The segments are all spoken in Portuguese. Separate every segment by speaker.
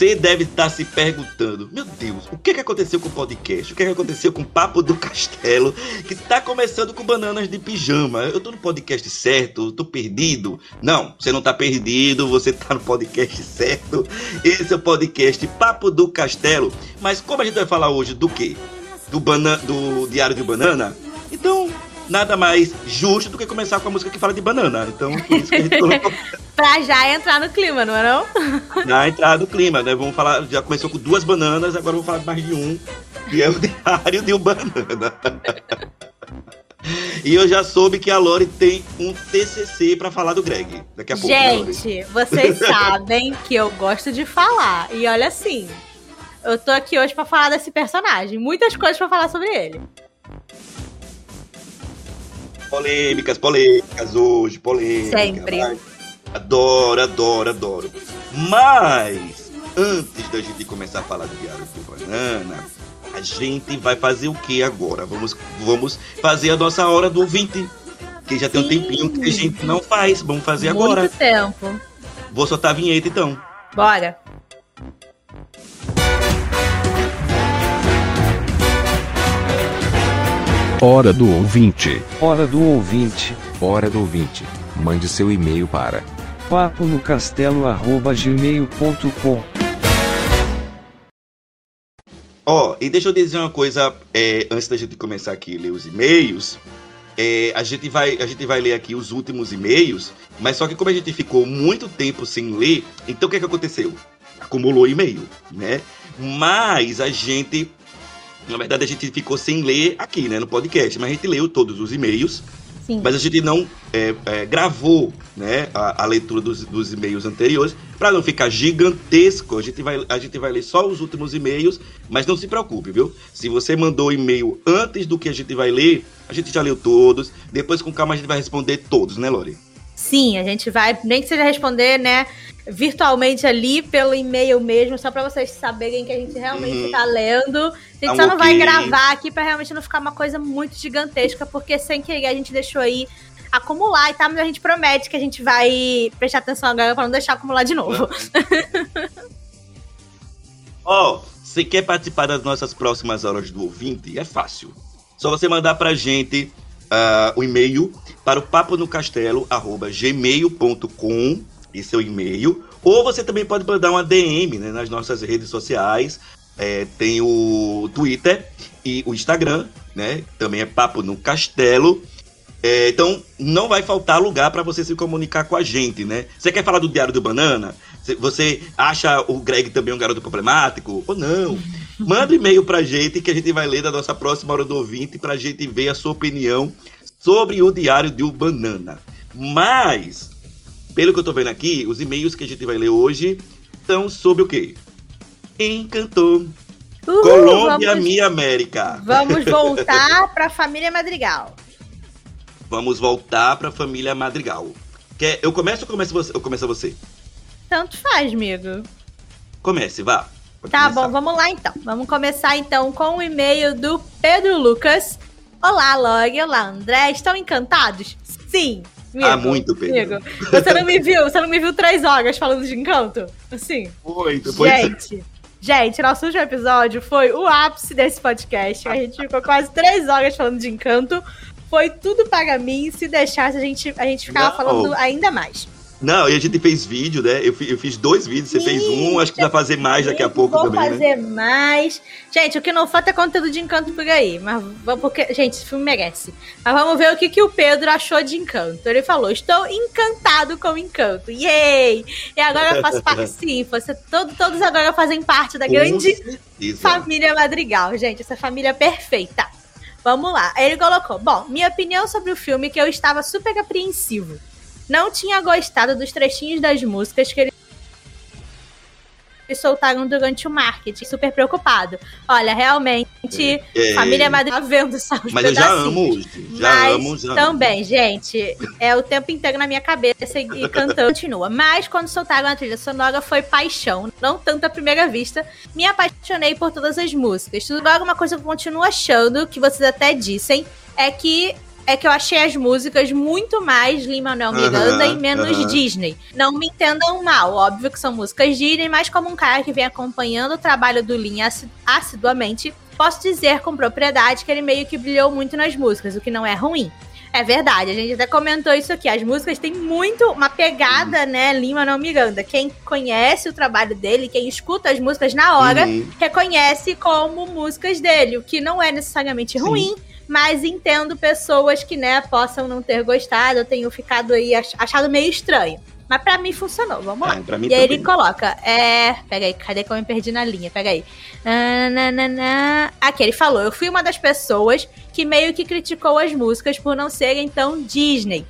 Speaker 1: Você
Speaker 2: deve estar se perguntando, meu Deus, o que, que aconteceu com o podcast? O que, que aconteceu com o Papo do Castelo? Que está começando com bananas de pijama. Eu tô no podcast certo? Tô perdido? Não, você não tá perdido, você tá no podcast certo. Esse é o podcast Papo do Castelo. Mas como a gente vai falar hoje do quê? Do, bana do Diário de Banana? Então, nada mais justo do que começar com a música que fala de banana. Então, por isso que a gente colocou
Speaker 3: Pra já entrar no clima, não é não?
Speaker 2: na entrada do clima, né? Vamos falar, já começou com duas bananas, agora vamos falar mais de um, que é o diário de um banana. E eu já soube que a Lori tem um TCC pra falar do Greg. Daqui a pouco, né?
Speaker 3: Gente, vocês sabem que eu gosto de falar. E olha assim, eu tô aqui hoje pra falar desse personagem. Muitas coisas pra falar sobre ele.
Speaker 2: Polêmicas, polêmicas hoje, polêmicas.
Speaker 3: Sempre.
Speaker 2: Adoro, adoro, adoro. Mas, antes da gente começar a falar do diário do banana, a gente vai fazer o que agora? Vamos, vamos fazer a nossa hora do ouvinte. Que já tem um tempinho que a gente não faz. Vamos fazer agora.
Speaker 3: Muito tempo.
Speaker 2: Vou soltar a vinheta então.
Speaker 3: Bora.
Speaker 4: Hora do ouvinte.
Speaker 5: Hora do ouvinte, hora do ouvinte. Mande seu e-mail para papo no castelo@gmail.com.
Speaker 2: Ó, e deixa eu dizer uma coisa é, antes da gente começar aqui a ler os e-mails. É, a, gente vai, a gente vai ler aqui os últimos e-mails, mas só que como a gente ficou muito tempo sem ler, então o que, é que aconteceu? Acumulou e-mail, né? Mas a gente, na verdade, a gente ficou sem ler aqui, né, no podcast, mas a gente leu todos os e-mails,
Speaker 3: Sim.
Speaker 2: mas a gente não é, é, gravou né, a, a leitura dos, dos e-mails anteriores para não ficar gigantesco. A gente, vai, a gente vai ler só os últimos e-mails, mas não se preocupe, viu? Se você mandou e-mail antes do que a gente vai ler, a gente já leu todos. Depois, com calma, a gente vai responder todos, né, Lori?
Speaker 3: Sim, a gente vai, nem que seja responder, né, virtualmente ali pelo e-mail mesmo, só pra vocês saberem que a gente realmente
Speaker 2: Uhum.
Speaker 3: tá lendo. A gente
Speaker 2: Tá
Speaker 3: só não vai gravar aqui pra realmente não ficar uma coisa muito gigantesca, porque sem querer a gente deixou aí acumular e tá, mas a gente promete que a gente vai prestar atenção agora pra não deixar acumular de novo.
Speaker 2: Ó, você quer participar das nossas próximas horas do ouvinte? É fácil. Só você mandar pra gente ah, o e-mail para o paponocastelo.gmail.com Esse é o e-mail. Ou você também pode mandar uma DM né, nas nossas redes sociais. É, tem o Twitter e o Instagram, né? Também é Papo no Castelo. É, então, não vai faltar lugar para você se comunicar com a gente, né? Você quer falar do Diário do Banana? Cê- Você acha o Greg também um garoto problemático? Ou não? Manda um e-mail pra gente que a gente vai ler da nossa próxima hora do ouvinte pra gente ver a sua opinião sobre o Diário do Banana. Mas, pelo que eu tô vendo aqui, os e-mails que a gente vai ler hoje são sobre o quê? Encantou.
Speaker 3: Uhul,
Speaker 2: Colômbia,
Speaker 3: vamos,
Speaker 2: minha América.
Speaker 3: vamos voltar pra família Madrigal.
Speaker 2: Vamos voltar pra família Madrigal. Quer, eu começo ou começo você? Eu começo você?
Speaker 3: Tanto faz, amigo.
Speaker 2: Comece, vá. Pode
Speaker 3: Tá
Speaker 2: começar.
Speaker 3: bom, vamos lá então. Vamos começar então com o e-mail do Pedro Lucas. Olá, Log. Olá, André. Estão encantados? Sim. Amigo,
Speaker 2: Ah, muito, Pedro.
Speaker 3: Amigo, você não me viu? Você não me viu três horas falando de encanto? Assim.
Speaker 2: Foi, depois
Speaker 3: Gente, gente, nosso último episódio foi o ápice desse podcast. A gente ficou quase três horas falando de encanto. Foi tudo para mim. Se deixasse, a gente, a gente ficava
Speaker 2: Não.
Speaker 3: falando ainda mais.
Speaker 2: Não, e a gente fez vídeo, né? Eu, eu fiz dois vídeos, você fez um, acho que vai fazer mais daqui a pouco
Speaker 3: Vou
Speaker 2: também, né?
Speaker 3: fazer mais. Gente, o que não falta é conteúdo de encanto por aí. Mas vamos- porque, gente, esse filme merece. Mas vamos ver o que, que o Pedro achou de encanto. Ele falou: Estou encantado com encanto. Yay! E agora eu faço parte, sim. Você, todo, todos agora fazem parte da grande família Madrigal, gente. Essa família é perfeita. Vamos lá. Ele colocou: Bom, minha opinião sobre o filme é que eu estava super apreensivo. Não tinha gostado dos trechinhos das músicas que ele soltaram durante o marketing. Super preocupado. Olha, realmente,
Speaker 2: É,
Speaker 3: família Madrigal vendo só os
Speaker 2: Mas eu já amo hoje. Já
Speaker 3: Mas
Speaker 2: amo, já amo.
Speaker 3: também, gente, é o tempo inteiro na minha cabeça e, e cantando continua. Mas quando soltaram a trilha sonora foi paixão, não tanto à primeira vista. Me apaixonei por todas as músicas. Agora, uma coisa que eu continuo achando, que vocês até dissem, é que é que eu achei as músicas muito mais Lin-Manuel Miranda
Speaker 2: Aham,
Speaker 3: e menos
Speaker 2: aham.
Speaker 3: Disney. Não me entendam mal, óbvio que são músicas Disney, mas como um cara que vem acompanhando o trabalho do Lin assi- assiduamente, posso dizer com propriedade que ele meio que brilhou muito nas músicas, o que não é ruim. É verdade, a gente até comentou isso aqui. As músicas têm muito uma pegada, né, Lima não Miranda. Quem conhece o trabalho dele, quem escuta as músicas na hora,
Speaker 2: Uhum.
Speaker 3: reconhece como músicas dele, o que não é necessariamente
Speaker 2: Sim.
Speaker 3: ruim, mas entendo pessoas que, né, possam não ter gostado, ou tenham ficado aí ach- achado meio estranho. Mas pra mim funcionou, vamos lá.
Speaker 2: É,
Speaker 3: E aí ele
Speaker 2: também.
Speaker 3: coloca, é. Pega aí, cadê que eu me perdi na linha? Pega aí. Nananana. Aqui, ele falou: eu fui uma das pessoas que meio que criticou as músicas por não serem tão Disney.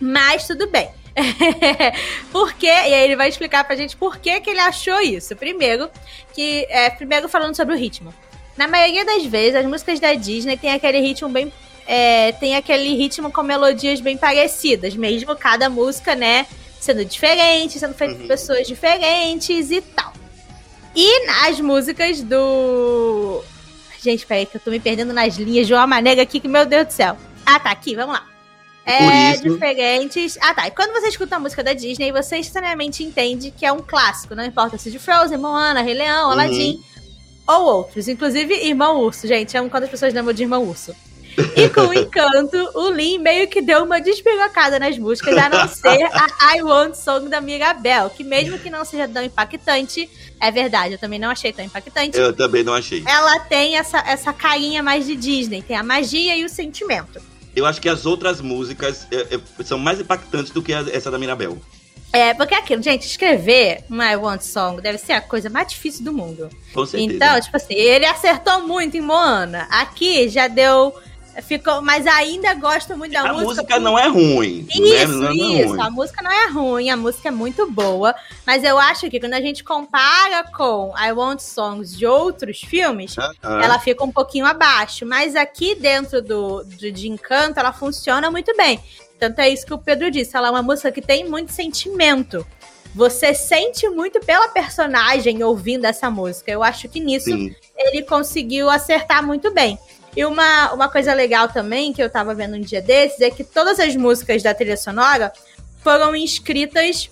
Speaker 3: Mas tudo bem. por quê? E aí ele vai explicar pra gente por que, que ele achou isso. Primeiro, que. É, primeiro falando sobre o ritmo. Na maioria das vezes, as músicas da Disney têm aquele ritmo bem. é, tem aquele ritmo com melodias bem parecidas, mesmo cada música, né? Sendo diferente, sendo feita por
Speaker 2: Uhum.
Speaker 3: pessoas diferentes e tal. E nas músicas do. Gente, peraí, que eu tô me perdendo nas linhas de uma maneira aqui que, meu Deus do céu. Ah, tá, aqui, vamos lá. É
Speaker 2: Por isso-
Speaker 3: diferentes. Ah, tá. E quando você escuta a música da Disney, você instantaneamente entende que é um clássico. Não importa se de Frozen, Moana, Rei Leão,
Speaker 2: Uhum.
Speaker 3: Ou outros. Inclusive, Irmão Urso, gente. Amo quando as pessoas lembram de Irmão Urso. E com o encanto, o Lin meio que deu uma despirocada nas músicas, a não ser a I Want Song da Mirabel, que mesmo que não seja tão impactante, é verdade, eu também não achei tão impactante,
Speaker 2: Eu também não achei.
Speaker 3: ela tem essa, essa carinha mais de Disney, tem a magia e o sentimento.
Speaker 2: Eu acho que as outras músicas é, é, são mais impactantes do que a- essa da Mirabel.
Speaker 3: É, porque é aquilo, gente, escrever I Want Song deve ser a coisa mais difícil do mundo.
Speaker 2: Com certeza.
Speaker 3: Então, tipo assim, ele acertou muito em Moana. Aqui já deu. Ficou, mas ainda gosto muito da
Speaker 2: a
Speaker 3: música.
Speaker 2: música não é ruim.
Speaker 3: Isso,
Speaker 2: né? Não é
Speaker 3: isso.
Speaker 2: ruim.
Speaker 3: A música não é ruim, a música é muito boa. Mas eu acho que quando a gente compara com I Want Songs de outros filmes,
Speaker 2: Ah,
Speaker 3: ela fica um pouquinho abaixo. Mas aqui dentro do, do- de Encanto, ela funciona muito bem. Tanto é isso que o Pedro disse. Ela é uma música que tem muito sentimento. Você sente muito pela personagem ouvindo essa música. Eu acho que nisso
Speaker 2: sim.
Speaker 3: ele conseguiu acertar muito bem. E uma, uma coisa legal também que eu tava vendo um dia desses é que todas as músicas da trilha sonora foram inscritas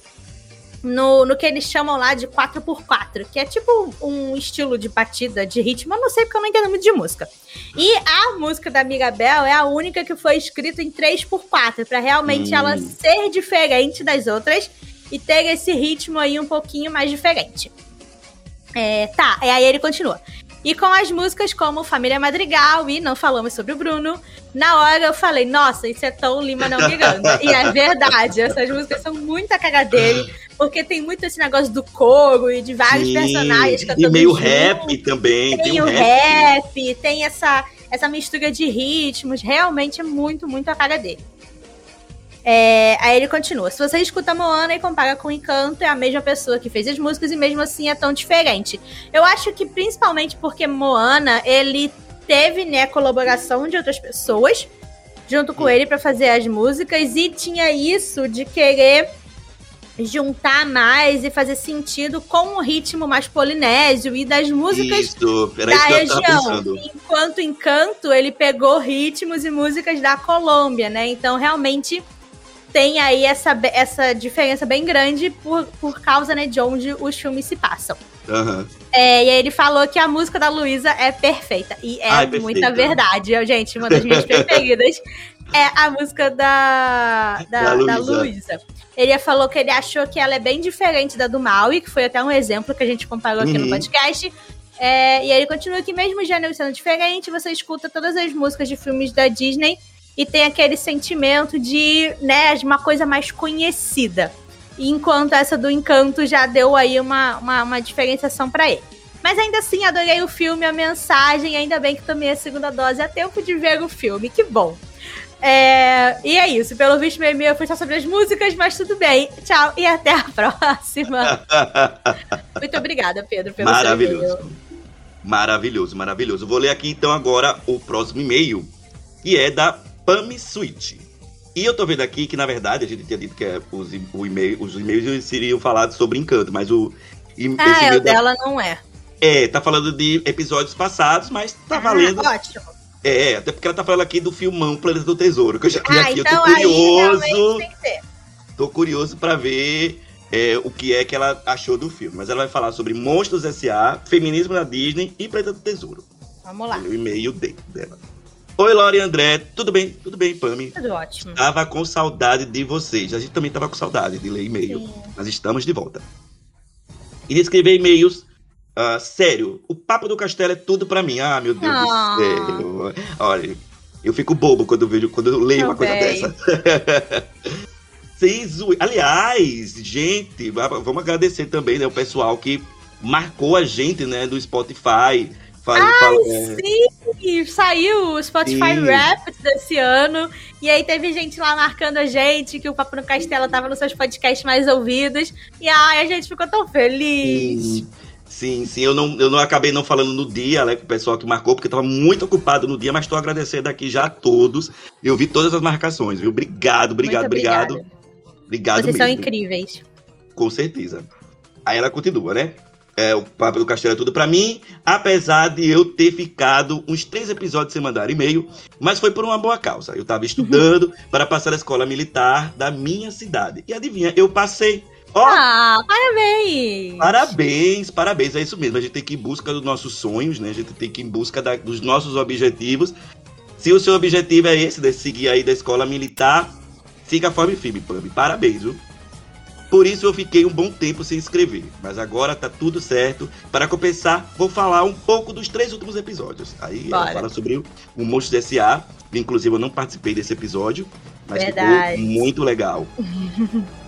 Speaker 3: no, no que eles chamam lá de 4x4, que é tipo um estilo de batida, de ritmo, eu não sei porque eu não entendo muito de música. E a música da Mirabel é a única que foi escrita em 3x4, para realmente
Speaker 2: Hum.
Speaker 3: ela ser diferente das outras e ter esse ritmo aí um pouquinho mais diferente. É, tá, e aí ele continua. E com as músicas como Família Madrigal e Não Falamos Sobre o Bruno, na hora eu falei, nossa, isso é tão Lima não Miranda. e é verdade, essas músicas são muito a cara dele, porque tem muito esse negócio do coro e de vários
Speaker 2: Sim.
Speaker 3: personagens cantando
Speaker 2: E meio
Speaker 3: junto.
Speaker 2: rap também.
Speaker 3: Tem, o rap, tem essa, essa mistura de ritmos, realmente é muito, muito a cara dele. É, aí ele continua. Se você escuta Moana e compara com Encanto, é a mesma pessoa que fez as músicas e mesmo assim é tão diferente. Eu acho que principalmente porque Moana, ele teve, né, colaboração de outras pessoas junto com ele pra fazer as músicas e tinha isso de querer juntar mais e fazer sentido com o ritmo mais polinésio e das músicas
Speaker 2: Isso,
Speaker 3: da
Speaker 2: isso que eu tava
Speaker 3: região.
Speaker 2: pensando.
Speaker 3: Tem aí essa, essa diferença bem grande por, por causa, né, de onde os filmes se passam.
Speaker 2: Aham.
Speaker 3: É, e aí ele falou que a música da Luísa é perfeita. E é
Speaker 2: perfeita.
Speaker 3: muita verdade. Eu, gente, uma das minhas preferidas é a música da, da,
Speaker 2: Da. Luísa.
Speaker 3: Ele falou que ele achou que ela é bem diferente da do Maui, que foi até um exemplo que a gente comparou aqui no
Speaker 2: Uhum.
Speaker 3: podcast. É, e aí ele continua que mesmo o gênero sendo diferente, você escuta todas as músicas de filmes da Disney e tem aquele sentimento de, né, de uma coisa mais conhecida. Enquanto essa do Encanto já deu aí uma, uma, uma diferenciação pra ele. Mas ainda assim, adorei o filme, a mensagem. Ainda bem que tomei a segunda dose a tempo de ver o filme. Que bom. É, e é isso. Pelo visto, meu e-mail foi só sobre as músicas, mas tudo bem. Tchau e até a próxima. Muito obrigada, Pedro, pelo seu e-mail.
Speaker 2: Maravilhoso. Maravilhoso, maravilhoso. Vou ler aqui então agora o próximo e-mail, que é da Pami Switch. E eu tô vendo aqui que, na verdade, a gente tinha dito que é, os, o e-mail, os e-mails seriam falados sobre encanto, mas o.
Speaker 3: Ah, é,
Speaker 2: e-mail
Speaker 3: o
Speaker 2: da-
Speaker 3: dela não é.
Speaker 2: É, tá falando de episódios passados, mas tá valendo.
Speaker 3: Ah, ótimo.
Speaker 2: É, até porque ela tá falando aqui do filmão Planeta do Tesouro, que eu já vi
Speaker 3: Ah,
Speaker 2: aqui.
Speaker 3: então
Speaker 2: eu tô
Speaker 3: aí
Speaker 2: curioso.
Speaker 3: realmente tem que ser.
Speaker 2: Tô curioso pra ver é, o que é que ela achou do filme. Mas ela vai falar sobre Monstros S.A., feminismo na Disney e Planeta do Tesouro.
Speaker 3: Vamos lá.
Speaker 2: O e-mail de- dela. Oi, Laura e André. Tudo bem? Tudo bem, Pami?
Speaker 3: Tudo ótimo.
Speaker 2: Tava com saudade de vocês. A gente também tava com saudade de ler e-mail. Mas estamos de volta. E de escrever e-mails. ah, sério, o papo do castelo é tudo pra mim. Ah, meu Deus
Speaker 3: Ah.
Speaker 2: do céu. Olha, eu fico bobo quando eu vejo, quando eu leio uma coisa dessa. Sem zoe- Aliás, gente, va- vamos agradecer também, né, o pessoal que marcou a gente, né, do Spotify. Faz, fala- é,
Speaker 3: Sim, saiu o Spotify
Speaker 2: Sim.
Speaker 3: Rap desse ano. E aí teve gente lá marcando a gente que o Papo no Castelo tava nos seus podcasts mais ouvidos. E ai, a gente ficou tão feliz.
Speaker 2: Sim, sim, sim. Eu não, eu não acabei não falando no dia, né, com o pessoal que marcou, porque eu tava muito ocupado no dia, mas tô agradecendo aqui já a todos. Eu vi todas as marcações, viu? Obrigado, obrigado, obrigado. Obrigado
Speaker 3: Vocês são
Speaker 2: mesmo.
Speaker 3: incríveis.
Speaker 2: Com certeza. Aí ela continua, né? É, o Papo do Castelo é tudo pra mim, apesar de eu ter ficado uns três episódios sem mandar e-mail, mas foi por uma boa causa. Eu tava estudando para passar na escola militar da minha cidade. E adivinha, eu passei. Ó,
Speaker 3: Ah, parabéns!
Speaker 2: Parabéns, parabéns. É isso mesmo. A gente tem que ir em busca dos nossos sonhos, né? A gente tem que ir em busca da- dos nossos objetivos. Se o seu objetivo é esse, de seguir aí da escola militar, siga forme firme, Pub. Parabéns, viu? Por isso eu fiquei um bom tempo sem escrever. Mas agora tá tudo certo. Para compensar, vou falar um pouco dos três últimos episódios. Aí ela
Speaker 3: Bora.
Speaker 2: fala sobre o, o Monstros S.A. Inclusive, eu não participei desse episódio. Mas
Speaker 3: Verdade.
Speaker 2: ficou muito legal.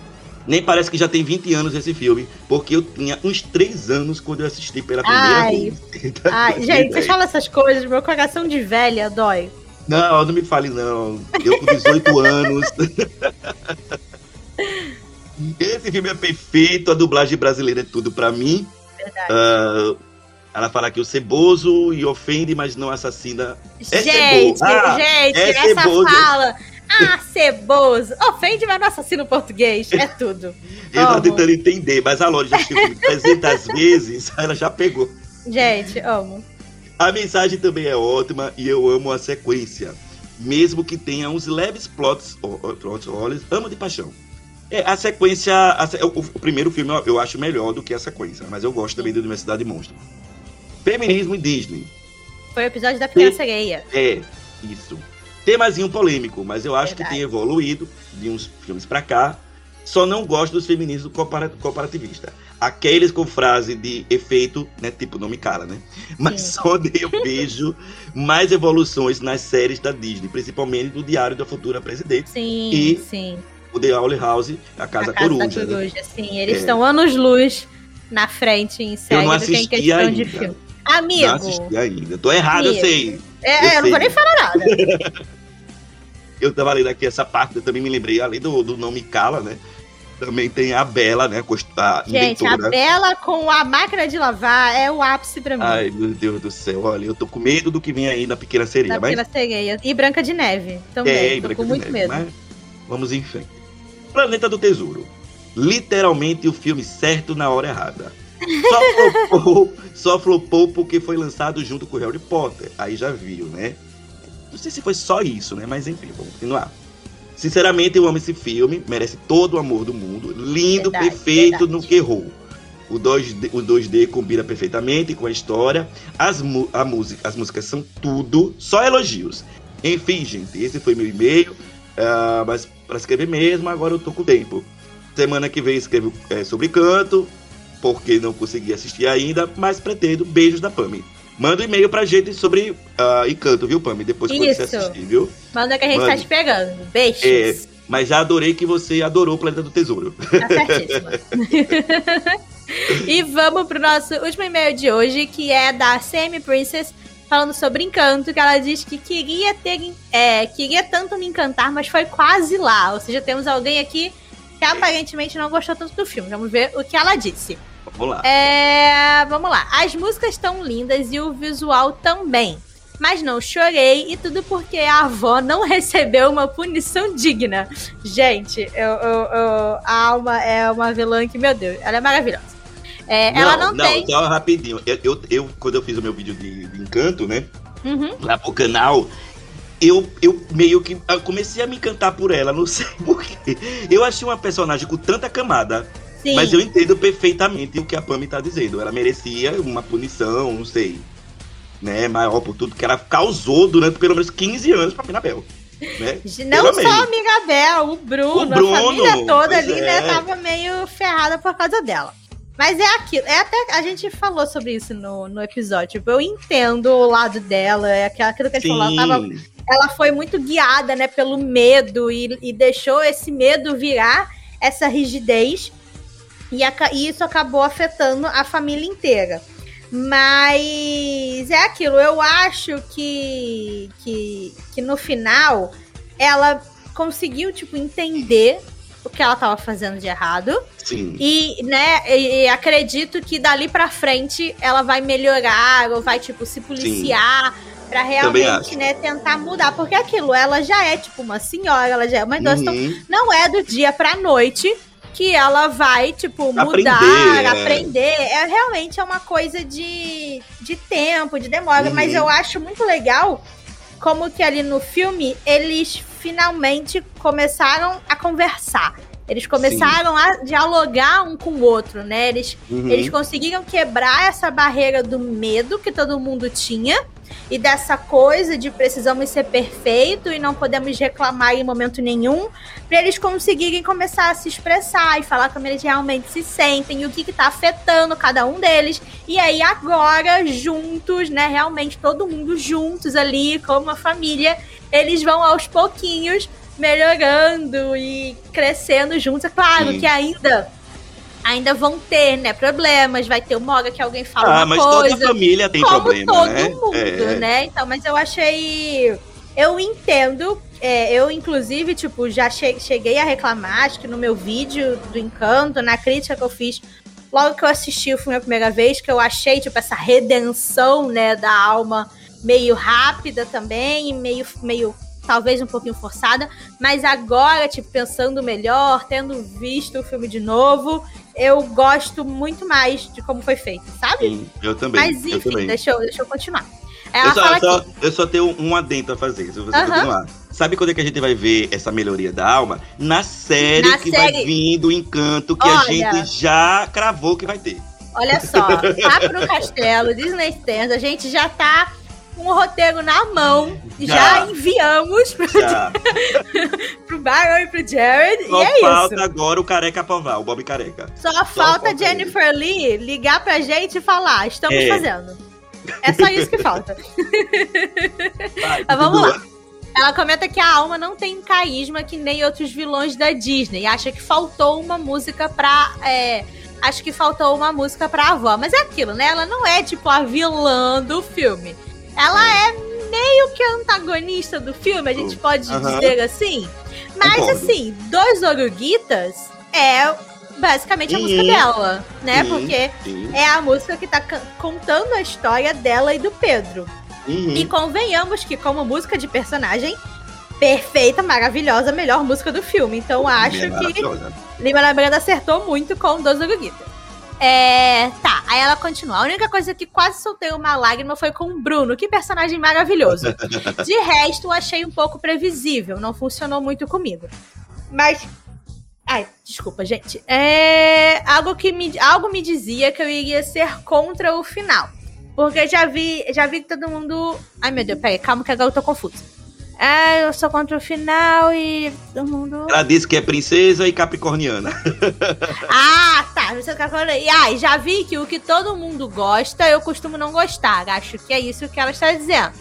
Speaker 2: Nem parece que já tem 20 anos esse filme, porque eu tinha uns 3 anos quando eu assisti pela primeira
Speaker 3: Ai.
Speaker 2: vez.
Speaker 3: Ai, gente, vocês falam essas coisas, meu coração de velha dói.
Speaker 2: Não, não me fale não. Eu com 18 anos. Esse filme é perfeito, a dublagem brasileira é tudo pra mim.
Speaker 3: Verdade.
Speaker 2: Ah, ela fala que o ceboso e ofende, mas não assassina. é
Speaker 3: gente.
Speaker 2: Ah,
Speaker 3: gente,
Speaker 2: é
Speaker 3: essa
Speaker 2: ceboso.
Speaker 3: fala. Ah, ceboso. Ofende, mas não assassina o português. É tudo.
Speaker 2: Eu tava
Speaker 3: Amo.
Speaker 2: tentando entender, mas a Lore já filme 300 vezes, ela já pegou.
Speaker 3: Gente, amo.
Speaker 2: A mensagem também é ótima e eu amo a sequência. Mesmo que tenha uns leves plots, plots olhos, amo de paixão. É, a sequência. a o, o primeiro filme eu- eu acho melhor do que a sequência, mas eu gosto também da Universidade Monstro. Feminismo e Disney.
Speaker 3: Foi o episódio da Pequena Sereia.
Speaker 2: É, isso. Temazinho polêmico, mas eu acho
Speaker 3: Verdade.
Speaker 2: que tem evoluído de uns filmes pra cá. Só não gosto dos feminismos compara corporativistas. Aqueles com frase de efeito, né? Tipo, não me cala, né? Mas
Speaker 3: Sim.
Speaker 2: só eu vejo mais evoluções nas séries da Disney, principalmente do Diário da Futura Presidente,
Speaker 3: Sim,
Speaker 2: E
Speaker 3: sim.
Speaker 2: O The Owl House, a Casa,
Speaker 3: a Casa
Speaker 2: Coruja.
Speaker 3: da
Speaker 2: né?
Speaker 3: Coruja, sim. Eles
Speaker 2: É.
Speaker 3: estão anos-luz na frente em série
Speaker 2: não
Speaker 3: do que em
Speaker 2: assisti
Speaker 3: questão de
Speaker 2: ainda.
Speaker 3: filme.
Speaker 2: Não
Speaker 3: Amigo,
Speaker 2: assisti ainda. Tô errado, eu
Speaker 3: Amigo.
Speaker 2: sei.
Speaker 3: é,
Speaker 2: eu
Speaker 3: eu não
Speaker 2: sei.
Speaker 3: vou nem falar nada.
Speaker 2: Eu tava lendo aqui essa parte, eu também me lembrei, além do, do Não Me Cala, né? Também tem a Bela, né? A
Speaker 3: Gente, a
Speaker 2: inventora.
Speaker 3: Bela com a máquina de lavar é o ápice pra mim.
Speaker 2: Ai, meu Deus do céu, olha, eu tô com medo do que vem aí na Pequena Sereia,
Speaker 3: da
Speaker 2: mas
Speaker 3: Pequena Sereia. E Branca de Neve também.
Speaker 2: é,
Speaker 3: Tô
Speaker 2: Branca
Speaker 3: com
Speaker 2: de
Speaker 3: muito medo.
Speaker 2: mas vamos em frente. Planeta do Tesouro. Literalmente o filme certo na hora errada. Só flopou, só flopou porque foi lançado junto com Harry Potter. Aí já viu, né? Não sei se foi só isso, né? Mas enfim, vamos continuar. Sinceramente, eu amo esse filme, merece todo o amor do mundo. Lindo,
Speaker 3: Verdade,
Speaker 2: perfeito
Speaker 3: verdade.
Speaker 2: no que errou. O 2D, o 2D combina perfeitamente com a história. As, a música, as músicas são tudo, só elogios. Enfim, gente, esse foi meu e-mail. Ah, mas para escrever mesmo, agora eu tô com tempo. Semana que vem escrevo é, sobre canto, porque não consegui assistir ainda, mas pretendo. Beijos da Pami. Manda um e-mail pra gente sobre ah, Encanto, viu, Pami? Depois que você assistir, viu?
Speaker 3: Manda que a gente
Speaker 2: Mande.
Speaker 3: tá te pegando. Beijos.
Speaker 2: É, mas já adorei que você adorou o Planeta do Tesouro.
Speaker 3: Tá certíssima. e vamos pro nosso último e-mail de hoje, que é da Semi Princess, falando sobre encanto, que ela diz que queria ter. É, queria tanto me encantar, mas foi quase lá. Ou seja, temos alguém aqui que aparentemente não gostou tanto do filme. Vamos ver o que ela disse.
Speaker 2: Vamos lá.
Speaker 3: É, vamos lá. As músicas estão lindas e o visual também. Mas não chorei e tudo porque a avó não recebeu uma punição digna. Gente, eu, eu- eu- a Alma é uma vilã que, meu Deus, ela é maravilhosa. É, ela não, tem.
Speaker 2: Só rapidinho. Eu, eu, eu, quando eu fiz o meu vídeo de, de encanto, né?
Speaker 3: Uhum.
Speaker 2: Lá pro canal, eu, eu meio que eu comecei a me encantar por ela, não sei porquê. Eu achei uma personagem com tanta camada,
Speaker 3: Sim.
Speaker 2: mas eu entendo perfeitamente o que a Pami tá dizendo. Ela merecia uma punição, não sei, né? Maior por tudo que ela causou durante pelo menos 15 anos pra Mirabel. Né?
Speaker 3: Não só a Mirabel, o Bruno,
Speaker 2: O Bruno,
Speaker 3: a família toda ali,
Speaker 2: é.
Speaker 3: né, tava meio ferrada por causa dela. Mas é aquilo, é até a gente falou sobre isso no, no episódio. Tipo, eu entendo o lado dela, é aquilo aquilo que a gente falou, ela, tava, ela foi muito guiada, né, pelo medo e, e deixou esse medo virar essa rigidez. E, aca- e isso acabou afetando a família inteira. Mas é aquilo, eu acho que, que, que no final ela conseguiu, tipo, entender o que ela tava fazendo de errado.
Speaker 2: sim.
Speaker 3: E, né, e, e acredito que dali pra frente ela vai melhorar ou vai, tipo, se policiar pra realmente, né, tentar mudar. Porque aquilo, ela já é, tipo, uma senhora, ela já é uma idosa, então
Speaker 2: Uhum.
Speaker 3: não é do dia pra noite que ela vai, tipo, mudar,
Speaker 2: Aprender, é.
Speaker 3: aprender. É realmente é uma coisa de, de tempo, de demora.
Speaker 2: Uhum.
Speaker 3: Mas eu acho muito legal como que ali no filme eles finalmente começaram a conversar. Eles começaram a dialogar um com o outro, né? Eles
Speaker 2: Uhum.
Speaker 3: eles conseguiram quebrar essa barreira do medo que todo mundo tinha e dessa coisa de precisamos ser perfeito e não podemos reclamar em momento nenhum, para eles conseguirem começar a se expressar e falar como eles realmente se sentem e o que que tá afetando cada um deles. E aí agora juntos, né, realmente todo mundo juntos ali como uma família, eles vão aos pouquinhos melhorando e crescendo juntos. É claro
Speaker 2: Sim.
Speaker 3: que ainda ainda vão ter, né, problemas, vai ter uma hora que alguém fala
Speaker 2: Ah,
Speaker 3: uma
Speaker 2: mas
Speaker 3: coisa,
Speaker 2: toda família tem
Speaker 3: como
Speaker 2: problema,
Speaker 3: todo
Speaker 2: né?
Speaker 3: mundo,
Speaker 2: É.
Speaker 3: né? Então, mas eu achei, eu entendo, é, eu inclusive, tipo, já che- cheguei a reclamar, acho que no meu vídeo do Encanto, na crítica que eu fiz logo que eu assisti o filme a primeira vez, que eu achei, tipo, essa redenção, né, da alma meio rápida também, meio, meio talvez um pouquinho forçada, mas agora, tipo, pensando melhor, tendo visto o filme de novo, eu gosto muito mais de como foi feito, sabe?
Speaker 2: Sim, eu também.
Speaker 3: Mas
Speaker 2: eu
Speaker 3: enfim,
Speaker 2: também.
Speaker 3: deixa eu, deixa eu continuar. Ela
Speaker 2: Eu só, eu, só, eu só tenho um adendo a fazer, se você
Speaker 3: Aham.
Speaker 2: continuar. Sabe quando é que a gente vai ver essa melhoria da alma? Na série
Speaker 3: Na
Speaker 2: que
Speaker 3: série.
Speaker 2: vai vir do encanto, que
Speaker 3: Olha.
Speaker 2: a gente já cravou que vai ter.
Speaker 3: Olha só, tá pro castelo, Disney Stands, a gente já tá o roteiro na mão, já,
Speaker 2: Já.
Speaker 3: enviamos pro,
Speaker 2: Já.
Speaker 3: pro Byron e pro Jared,
Speaker 2: Só
Speaker 3: e é
Speaker 2: falta
Speaker 3: isso.
Speaker 2: agora o careca aprovar, o Bob Careca.
Speaker 3: Só falta
Speaker 2: falta
Speaker 3: Jennifer Lee ligar pra gente e falar, estamos
Speaker 2: É.
Speaker 3: fazendo. É só isso que falta.
Speaker 2: Vai,
Speaker 3: Mas vamos lá. Ela comenta que a Alma não tem carisma que nem outros vilões da Disney. Acha que faltou uma música pra. É, acho que faltou uma música pra avó. Mas é aquilo, né? Ela não é tipo a vilã do filme. Ela é meio que antagonista do filme, a gente pode
Speaker 2: Aham.
Speaker 3: dizer assim. Mas
Speaker 2: Concordo.
Speaker 3: assim, Dois Oruguitas é basicamente a música dela, né? Porque é a música que tá contando a história dela e do Pedro. E convenhamos que, como música de personagem, perfeita, maravilhosa, melhor música do filme. Então acho
Speaker 2: É
Speaker 3: que. Lima Labranda acertou muito com Dos Oruguitas. É, tá, aí ela continua. A única coisa que quase soltei uma lágrima foi com o Bruno. Que personagem maravilhoso. De resto, eu achei um pouco previsível. Não funcionou muito comigo. Mas. Ai, desculpa, gente. É. Algo que me, algo me dizia que eu iria ser contra o final. Porque já vi, já vi todo mundo. Ai, meu Deus, peraí, calma que agora eu tô confusa. Ah, eu sou contra o final e todo mundo.
Speaker 2: Ela disse que é princesa e capricorniana.
Speaker 3: Ah, tá. Você falando. E ai, já vi que o que todo mundo gosta, eu costumo não gostar. Acho que é isso que ela está dizendo.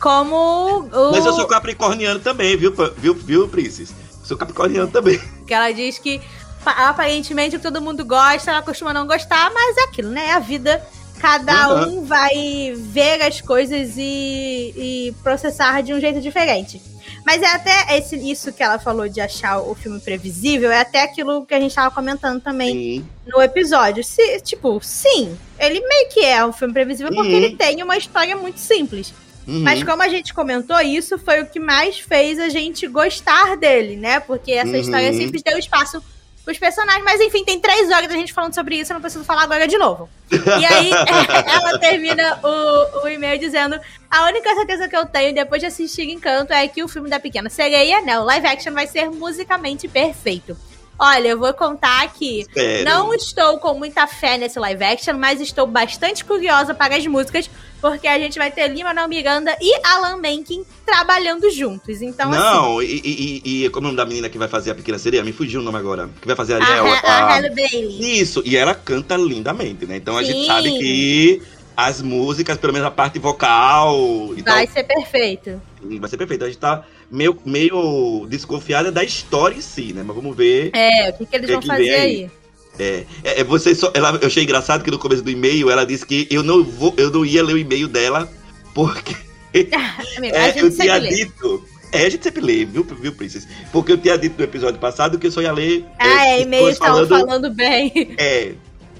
Speaker 3: Como o.
Speaker 2: Mas eu sou capricorniano também, viu, viu, viu, Princess? Sou capricorniano também.
Speaker 3: Que ela diz que pa- aparentemente o que todo mundo gosta, ela costuma não gostar, mas é aquilo, né? É a vida. Cada
Speaker 2: Aham.
Speaker 3: um vai ver as coisas e, e processar de um jeito diferente. Mas é até esse, isso que ela falou de achar o filme previsível, é até aquilo que a gente tava comentando também
Speaker 2: Sim.
Speaker 3: no episódio. Se, tipo, sim, ele meio que é um filme previsível porque
Speaker 2: Uhum.
Speaker 3: ele tem uma história muito simples.
Speaker 2: Uhum.
Speaker 3: Mas como a gente comentou, isso foi o que mais fez a gente gostar dele, né? Porque essa
Speaker 2: Uhum.
Speaker 3: história simples deu espaço pros personagens. Mas enfim, tem três horas da gente falando sobre isso, eu não preciso falar agora de novo. E aí ela termina o, o e-mail dizendo: A única certeza que eu tenho depois de assistir Encanto é que o filme da Pequena Sereia, né? O live action vai ser musicalmente perfeito. Olha, eu vou contar que não estou com muita fé nesse live action, mas estou bastante curiosa para as músicas, porque a gente vai ter Lima Manuel Miranda e Alan Menken trabalhando juntos. Então, assim,
Speaker 2: Não, e, e, e, e como é o nome da menina que vai fazer a pequena sereia? Me fugiu o nome agora. Que vai fazer a
Speaker 3: a,
Speaker 2: Ariel.
Speaker 3: Ha- a
Speaker 2: a-
Speaker 3: Halle Bailey.
Speaker 2: Isso, e ela canta lindamente, né? Então a gente
Speaker 3: Sim.
Speaker 2: sabe que as músicas, pelo menos a parte vocal
Speaker 3: Vai
Speaker 2: tal,
Speaker 3: ser perfeito.
Speaker 2: vai ser perfeito. A gente tá meio, meio desconfiada da história em si, né? Mas vamos ver.
Speaker 3: É, o que, que eles
Speaker 2: Que
Speaker 3: vão
Speaker 2: que
Speaker 3: fazer
Speaker 2: aí? É, é, é, você só, ela, eu achei engraçado que no começo do e-mail ela disse que eu não vou, eu não ia ler o e-mail dela porque
Speaker 3: Amigo,
Speaker 2: é, eu tinha
Speaker 3: lê.
Speaker 2: dito. É, a gente sempre lê, viu, viu, Princess? Porque eu tinha dito no episódio passado que eu só ia ler.
Speaker 3: Ah, é,
Speaker 2: pessoas
Speaker 3: e-mails estavam falando bem.
Speaker 2: É.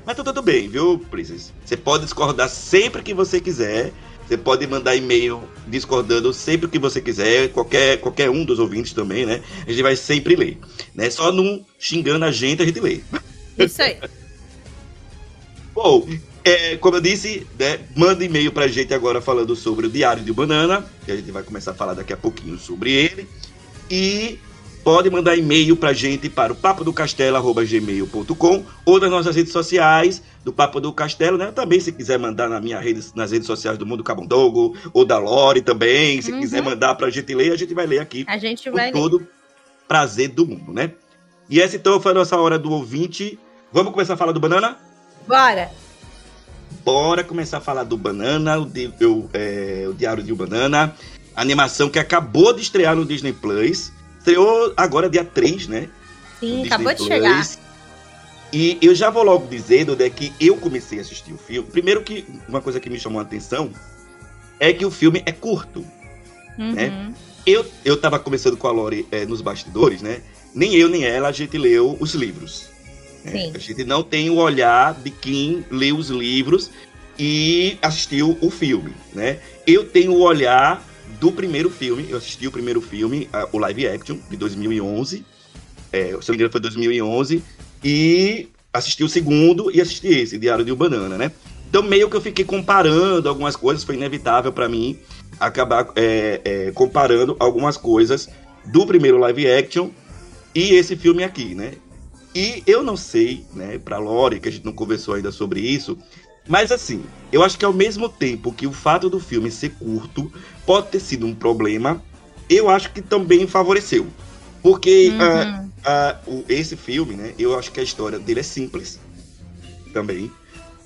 Speaker 2: Mas tá tudo bem, viu, Princess? Você pode discordar sempre que você quiser. Você pode mandar e-mail discordando sempre que você quiser. Qualquer, qualquer um dos ouvintes também, né? A gente vai sempre ler. Né? Só não xingando a gente, a gente lê.
Speaker 3: Isso aí.
Speaker 2: Bom, é, como eu disse, né, manda e-mail pra gente agora falando sobre o Diário de Banana, que a gente vai começar a falar daqui a pouquinho sobre ele. E pode mandar e-mail pra gente para o papo do castelo@gmail.com ou nas nossas redes sociais do Papo do Castelo, né? Também se quiser mandar na minha rede, nas redes sociais do Mundo Cabondogo ou da Lore também, se
Speaker 3: Uhum.
Speaker 2: quiser mandar pra gente ler, a gente vai ler aqui
Speaker 3: A gente
Speaker 2: com
Speaker 3: vai. ler.
Speaker 2: todo prazer do mundo, né? E essa então foi a nossa hora do ouvinte. Vamos começar a falar do banana?
Speaker 3: Bora.
Speaker 2: Bora começar a falar do Banana, o, o, é, o Diário de um Banana, animação que acabou de estrear no Disney Plus. Estreou agora dia 3, né?
Speaker 3: Sim, acabou de
Speaker 2: Disney
Speaker 3: chegar.
Speaker 2: Plus. E eu já vou logo dizendo né, que eu comecei a assistir o filme. Primeiro que uma coisa que me chamou a atenção é que o filme é curto. né?
Speaker 3: Uhum.
Speaker 2: Eu, eu tava conversando com a Lori é, nos bastidores, né? Nem eu nem ela, a gente leu os livros. Né?
Speaker 3: Sim.
Speaker 2: A gente não tem o olhar de quem leu os livros e assistiu o filme, né? Eu tenho o olhar do primeiro filme, eu assisti o primeiro filme, a- o live action, de 2011, é, se não me engano foi 2011, e assisti o segundo e assisti esse, Diário de um Banana, né? Então meio que eu fiquei comparando algumas coisas, foi inevitável para mim acabar é, é, comparando algumas coisas do primeiro live action e esse filme aqui, né? E eu não sei, né, pra Lore, que a gente não conversou ainda sobre isso, mas assim, eu acho que ao mesmo tempo que o fato do filme ser curto pode ter sido um problema, eu acho que também favoreceu. Porque ah,
Speaker 3: Uhum.
Speaker 2: ah, o- esse filme, né, eu acho que a história dele é simples também.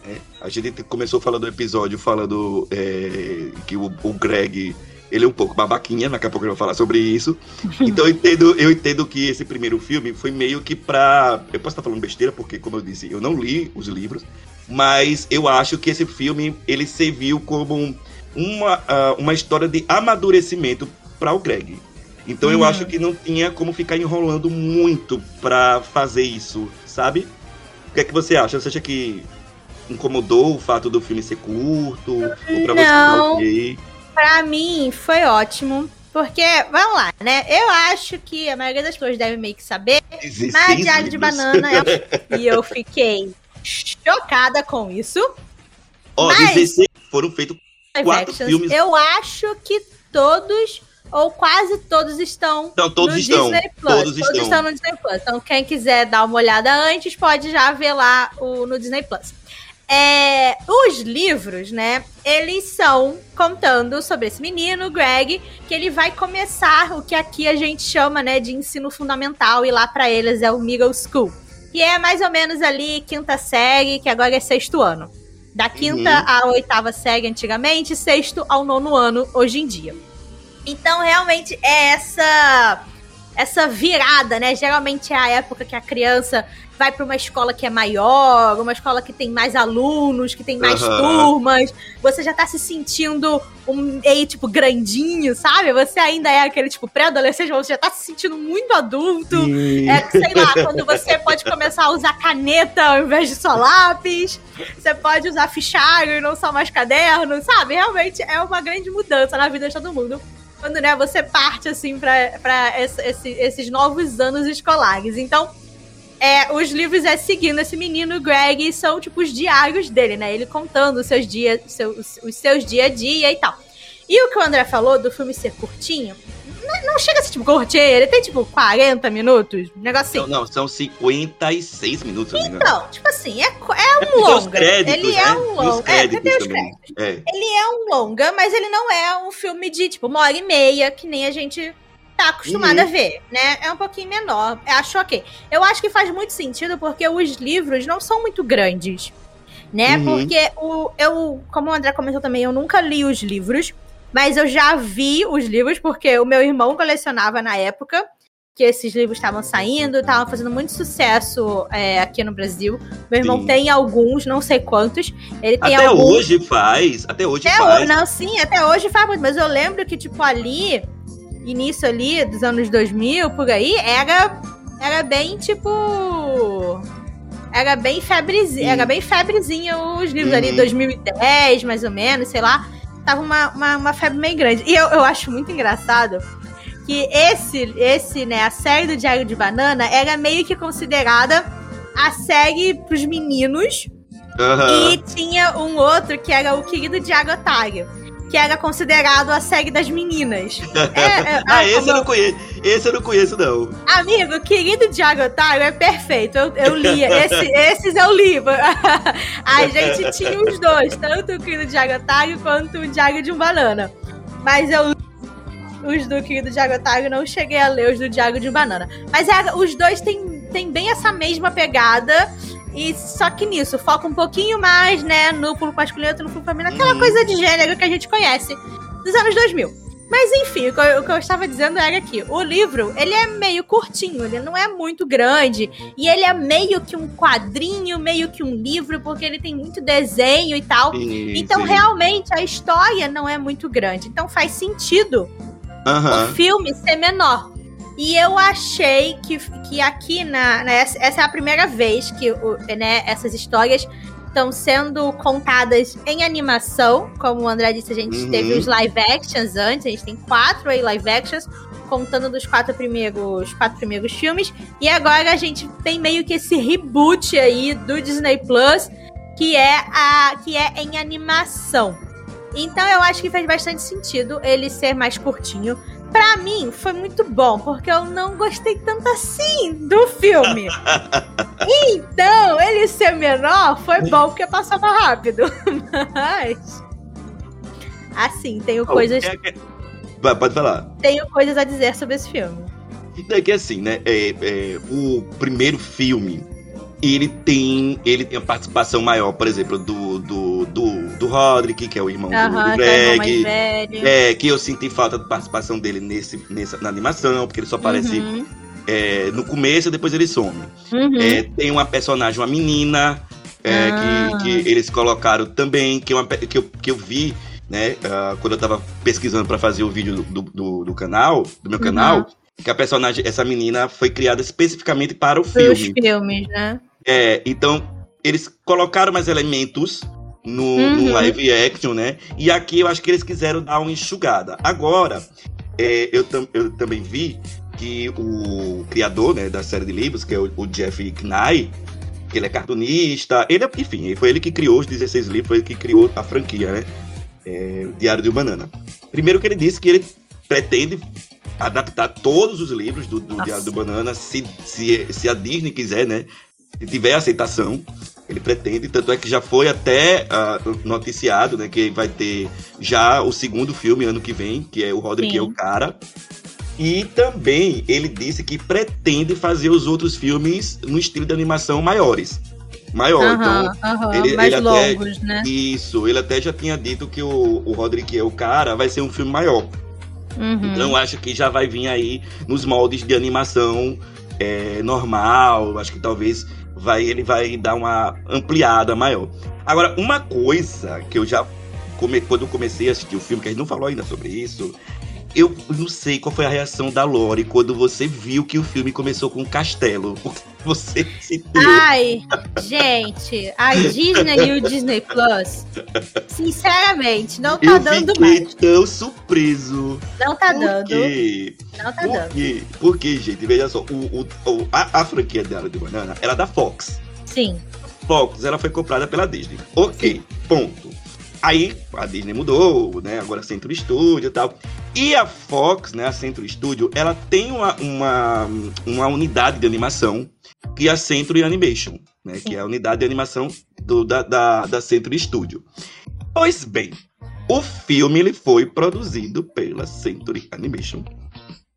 Speaker 2: né? A gente te- começou falando do episódio falando é, que o, o Greg ele é um pouco babaquinha, daqui a pouco eu vou falar sobre isso. Então eu entendo, eu entendo que esse primeiro filme foi meio que pra. Eu posso estar falando besteira, porque, como eu disse, eu não li os livros, mas eu acho que esse filme ele serviu como um- uma, ah, uma história de amadurecimento para o Greg. Então eu
Speaker 3: Uhum.
Speaker 2: acho que não tinha como ficar enrolando muito pra fazer isso, sabe? O que é que você acha? Você acha que incomodou o fato do filme ser curto? Ou pra você tá
Speaker 3: Não.
Speaker 2: ok?
Speaker 3: Pra mim, foi ótimo. Porque, vamos lá, né? Eu acho que a maioria das pessoas deve meio que saber.
Speaker 2: Existem
Speaker 3: Mas Diário de. Banana é. E eu fiquei chocada com isso.
Speaker 2: Ó,
Speaker 3: Mas-
Speaker 2: 16 foram feitos Quatro
Speaker 3: actions,
Speaker 2: filmes.
Speaker 3: Eu acho que todos, ou quase todos, estão
Speaker 2: Então, todos
Speaker 3: no
Speaker 2: estão.
Speaker 3: Disney Plus.
Speaker 2: Todos estão.
Speaker 3: no Disney Plus. Então, quem quiser dar uma olhada antes, pode já ver lá o, no Disney Plus. É, os livros, né? Eles são contando sobre esse menino, Greg, que ele vai começar o que aqui a gente chama, né, de ensino fundamental e lá pra eles é o middle school, que é mais ou menos ali quinta série, que agora é sexto ano. Da quinta
Speaker 2: Uhum.
Speaker 3: à oitava série antigamente, sexto ao nono ano hoje em dia. Então, realmente é essa essa virada, né? Geralmente é a época que a criança vai para uma escola que é maior, uma escola que tem mais alunos, que tem mais
Speaker 2: Aham.
Speaker 3: turmas. Você já tá se sentindo um meio tipo grandinho, sabe? Você ainda é aquele tipo pré-adolescente, você já tá se sentindo muito adulto. É, sei lá, quando você pode começar a usar caneta ao invés de só lápis. Você pode usar fichário e não só mais caderno, sabe? Realmente é uma grande mudança na vida de todo mundo. Quando, né, você parte, assim, pra esse- esse- esses novos anos escolares. Então, é, os livros é seguindo esse menino, Greg, e são, tipo, os diários dele, né? Ele contando os seus dias, seus, os seus dia a dia e tal. E o que o André falou do filme ser curtinho, não, não chega a ser, tipo, curtinho, ele tem, tipo, 40 minutos, um negócio assim.
Speaker 2: Não, não, são 56 minutos.
Speaker 3: Então, tipo assim, é, co- é um
Speaker 2: os
Speaker 3: longa.
Speaker 2: créditos,
Speaker 3: ele
Speaker 2: né?
Speaker 3: é um longa. É, tem os créditos.
Speaker 2: É.
Speaker 3: Ele é um longa, mas ele não é um filme de, tipo, uma hora e meia, que nem a gente tá acostumado
Speaker 2: Uhum.
Speaker 3: a ver, né? É um pouquinho menor. Acho ok. Eu acho que faz muito sentido porque os livros não são muito grandes, né?
Speaker 2: Uhum.
Speaker 3: Porque o, eu, como o André comentou também, eu nunca li os livros, mas eu já vi os livros porque o meu irmão colecionava na época que esses livros estavam saindo, estavam fazendo muito sucesso é, aqui no Brasil. Meu irmão
Speaker 2: Sim.
Speaker 3: tem alguns, não sei quantos. Ele tem
Speaker 2: Até
Speaker 3: alguns.
Speaker 2: hoje faz. Até hoje
Speaker 3: Até
Speaker 2: faz.
Speaker 3: hoje, não, sim, até hoje faz muito. Mas eu lembro que, tipo, ali, início ali dos anos 2000, por aí, era, era bem, tipo... Era bem febrezinha,
Speaker 2: Sim.
Speaker 3: era bem febrezinha os livros ali,
Speaker 2: Uhum.
Speaker 3: 2010, mais ou menos, sei lá. Tava uma, uma, uma febre meio grande. E eu, eu acho muito engraçado que esse, esse, né, a série do Diário de Banana era meio que considerada a série pros meninos
Speaker 2: Aham.
Speaker 3: e tinha um outro que era o Querido Diário Otário, que era considerado a série das meninas. É, é,
Speaker 2: Ah,
Speaker 3: ah,
Speaker 2: esse eu não conheço. Esse eu não conheço, não.
Speaker 3: Amigo, Querido Diário Otário é perfeito. Eu, eu li. Esse, esses eu li. A gente tinha os dois, tanto o Querido Diário Otário quanto o Diário de um Banana. Mas eu os do Querido Diário Otário, não cheguei a ler os do Diário de um Banana. Mas é, os dois têm, têm bem essa mesma pegada. E só que nisso, foca um pouquinho mais, né, no público masculino no público feminino, aquela
Speaker 2: Uhum.
Speaker 3: coisa de gênero que a gente conhece dos anos 2000. Mas enfim, o que, eu, o que eu estava dizendo era que o livro, ele é meio curtinho, ele não é muito grande, e ele é meio que um quadrinho, meio que um livro, porque ele tem muito desenho e tal.
Speaker 2: Sim,
Speaker 3: Então,
Speaker 2: sim.
Speaker 3: realmente, a história não é muito grande. Então, faz sentido o filme ser menor. E eu achei que, que aqui na, na- essa essa é a primeira vez que o- né, essas histórias estão sendo contadas em animação. Como o André disse, a gente
Speaker 2: Uhum.
Speaker 3: teve os live actions antes, a gente tem quatro aí live actions, contando dos quatro primeiros, quatro primeiros filmes. E agora a gente tem meio que esse reboot aí do Disney Plus, que é a que é em animação. Então eu acho que faz bastante sentido ele ser mais curtinho. Pra mim, foi muito bom, porque eu não gostei tanto assim do filme. então, ele ser menor foi bom, porque passava rápido. Mas. Assim, tenho coisas,
Speaker 2: É que- Vai, Pode falar.
Speaker 3: tenho coisas a dizer sobre esse filme.
Speaker 2: É que assim, né? é, é, o primeiro filme, ele tem, ele tem a participação maior, por exemplo, do, do, do, do Roderick, que é o irmão do-
Speaker 3: Aham,
Speaker 2: do
Speaker 3: é
Speaker 2: Greg.
Speaker 3: velho.
Speaker 2: É, que eu senti falta da participação dele nesse, nessa, na animação, porque ele só aparece
Speaker 3: Uhum,
Speaker 2: é, no começo e depois ele some.
Speaker 3: uhum.
Speaker 2: É, tem uma personagem, uma menina, é,
Speaker 3: Ah.
Speaker 2: que, que eles colocaram também, que, é uma, que, eu, que eu vi, né, ah, quando eu tava pesquisando pra fazer o vídeo do, do, do canal, do meu
Speaker 3: Uhum.
Speaker 2: canal, que a personagem, essa menina foi criada especificamente para o
Speaker 3: Dos
Speaker 2: filme.
Speaker 3: filmes, né?
Speaker 2: É, então, eles colocaram mais elementos no, no
Speaker 3: Uhum.
Speaker 2: live action, né? E aqui eu acho que eles quiseram dar uma enxugada. Agora, é, eu, tam- eu também vi que o criador né, da série de livros, que é o, o Jeff Knight, Ele é cartunista, ele é, enfim, foi ele que criou os 16 livros, foi ele que criou a franquia, né? É, Diário de um Banana. Primeiro que ele disse que ele pretende adaptar todos os livros do, do. Diário do Banana, se, se, se a Disney quiser, né? Se tiver aceitação, ele pretende, tanto é que já foi até ah, noticiado, né? Que vai ter já o segundo filme ano que vem, que é o Roderick
Speaker 3: Sim.
Speaker 2: é o cara. E também ele disse que pretende fazer os outros filmes no estilo de animação maiores. Maior,
Speaker 3: Aham,
Speaker 2: então
Speaker 3: aham,
Speaker 2: ele-
Speaker 3: mais
Speaker 2: ele até-
Speaker 3: longos, né?
Speaker 2: isso, ele até já tinha dito que o, o Roderick é o cara, vai ser um filme maior.
Speaker 3: Uhum.
Speaker 2: Então eu acho que já vai vir aí nos moldes de animação é, normal. Acho que talvez vai, ele vai dar uma ampliada maior. Agora, uma coisa que eu já. Come, quando eu comecei a assistir o filme, que a gente não falou ainda sobre isso. Eu não sei qual foi a reação da Lori quando você viu que o filme começou com um castelo. Você se deu.
Speaker 3: Ai, gente, a Disney e o Disney Plus, sinceramente, não tá
Speaker 2: eu
Speaker 3: dando
Speaker 2: fiquei
Speaker 3: mais.
Speaker 2: tão surpreso.
Speaker 3: Não tá
Speaker 2: Por
Speaker 3: dando.
Speaker 2: quê?
Speaker 3: Não tá
Speaker 2: Por
Speaker 3: dando.
Speaker 2: quê? Porque, gente, veja só, o, o- o- a, a franquia dela de banana era da Fox.
Speaker 3: Sim.
Speaker 2: Fox, ela foi comprada pela Disney. Ok, ponto. Aí a Disney mudou, né? Agora Centro Studio e tal. E a Fox, né? A Centro Studio, ela tem uma, uma, uma unidade de animação que é a Centro Animation, né? Que é a unidade de animação do, da, da, da Centro Studio. Pois bem, o filme ele foi produzido pela Century Animation.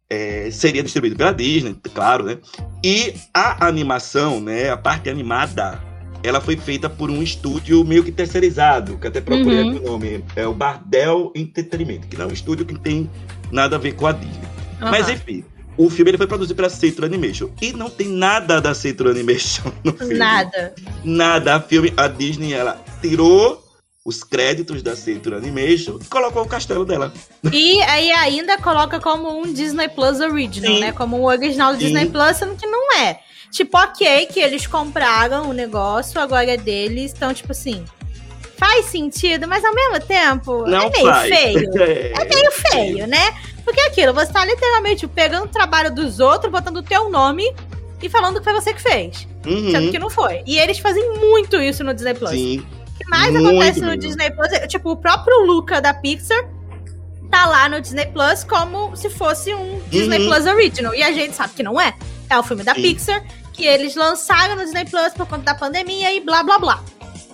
Speaker 2: É, seria distribuído pela Disney, claro, né? E a animação, né? A parte animada, ela foi feita por um estúdio meio que terceirizado, que até procurei
Speaker 3: Uhum.
Speaker 2: aqui o nome. É o Bardell Entretenimento, que não é um estúdio que tem nada a ver com a Disney. Mas
Speaker 3: Aham.
Speaker 2: enfim, o filme ele foi produzido pela Centro Animation. E não tem nada da Centro Animation no filme.
Speaker 3: Nada.
Speaker 2: Nada. A, filme, a Disney, ela tirou os créditos da Centro Animation e colocou o castelo dela.
Speaker 3: E aí ainda coloca como um Disney Plus Original,
Speaker 2: Sim.
Speaker 3: né? Como um original do
Speaker 2: Sim.
Speaker 3: Disney Plus, sendo que não é. Tipo, ok, que eles compraram o negócio, agora é deles, então, tipo assim. Faz sentido, mas ao mesmo tempo
Speaker 2: Não
Speaker 3: é meio
Speaker 2: faz.
Speaker 3: feio.
Speaker 2: É,
Speaker 3: É meio feio, né? Porque é aquilo, você tá literalmente pegando o trabalho dos outros, botando o teu nome e falando que foi você que fez.
Speaker 2: Uhum,
Speaker 3: Sendo que não foi. E eles fazem muito isso no Disney Plus.
Speaker 2: sim.
Speaker 3: O que mais
Speaker 2: Muito
Speaker 3: acontece no. Disney Plus é, tipo, o próprio Luca da Pixar tá lá no Disney Plus como se fosse um Disney
Speaker 2: Uhum.
Speaker 3: Plus Original. E a gente sabe que não é. É o filme da
Speaker 2: Sim.
Speaker 3: Pixar, que eles lançaram no Disney Plus por conta da pandemia e blá blá blá.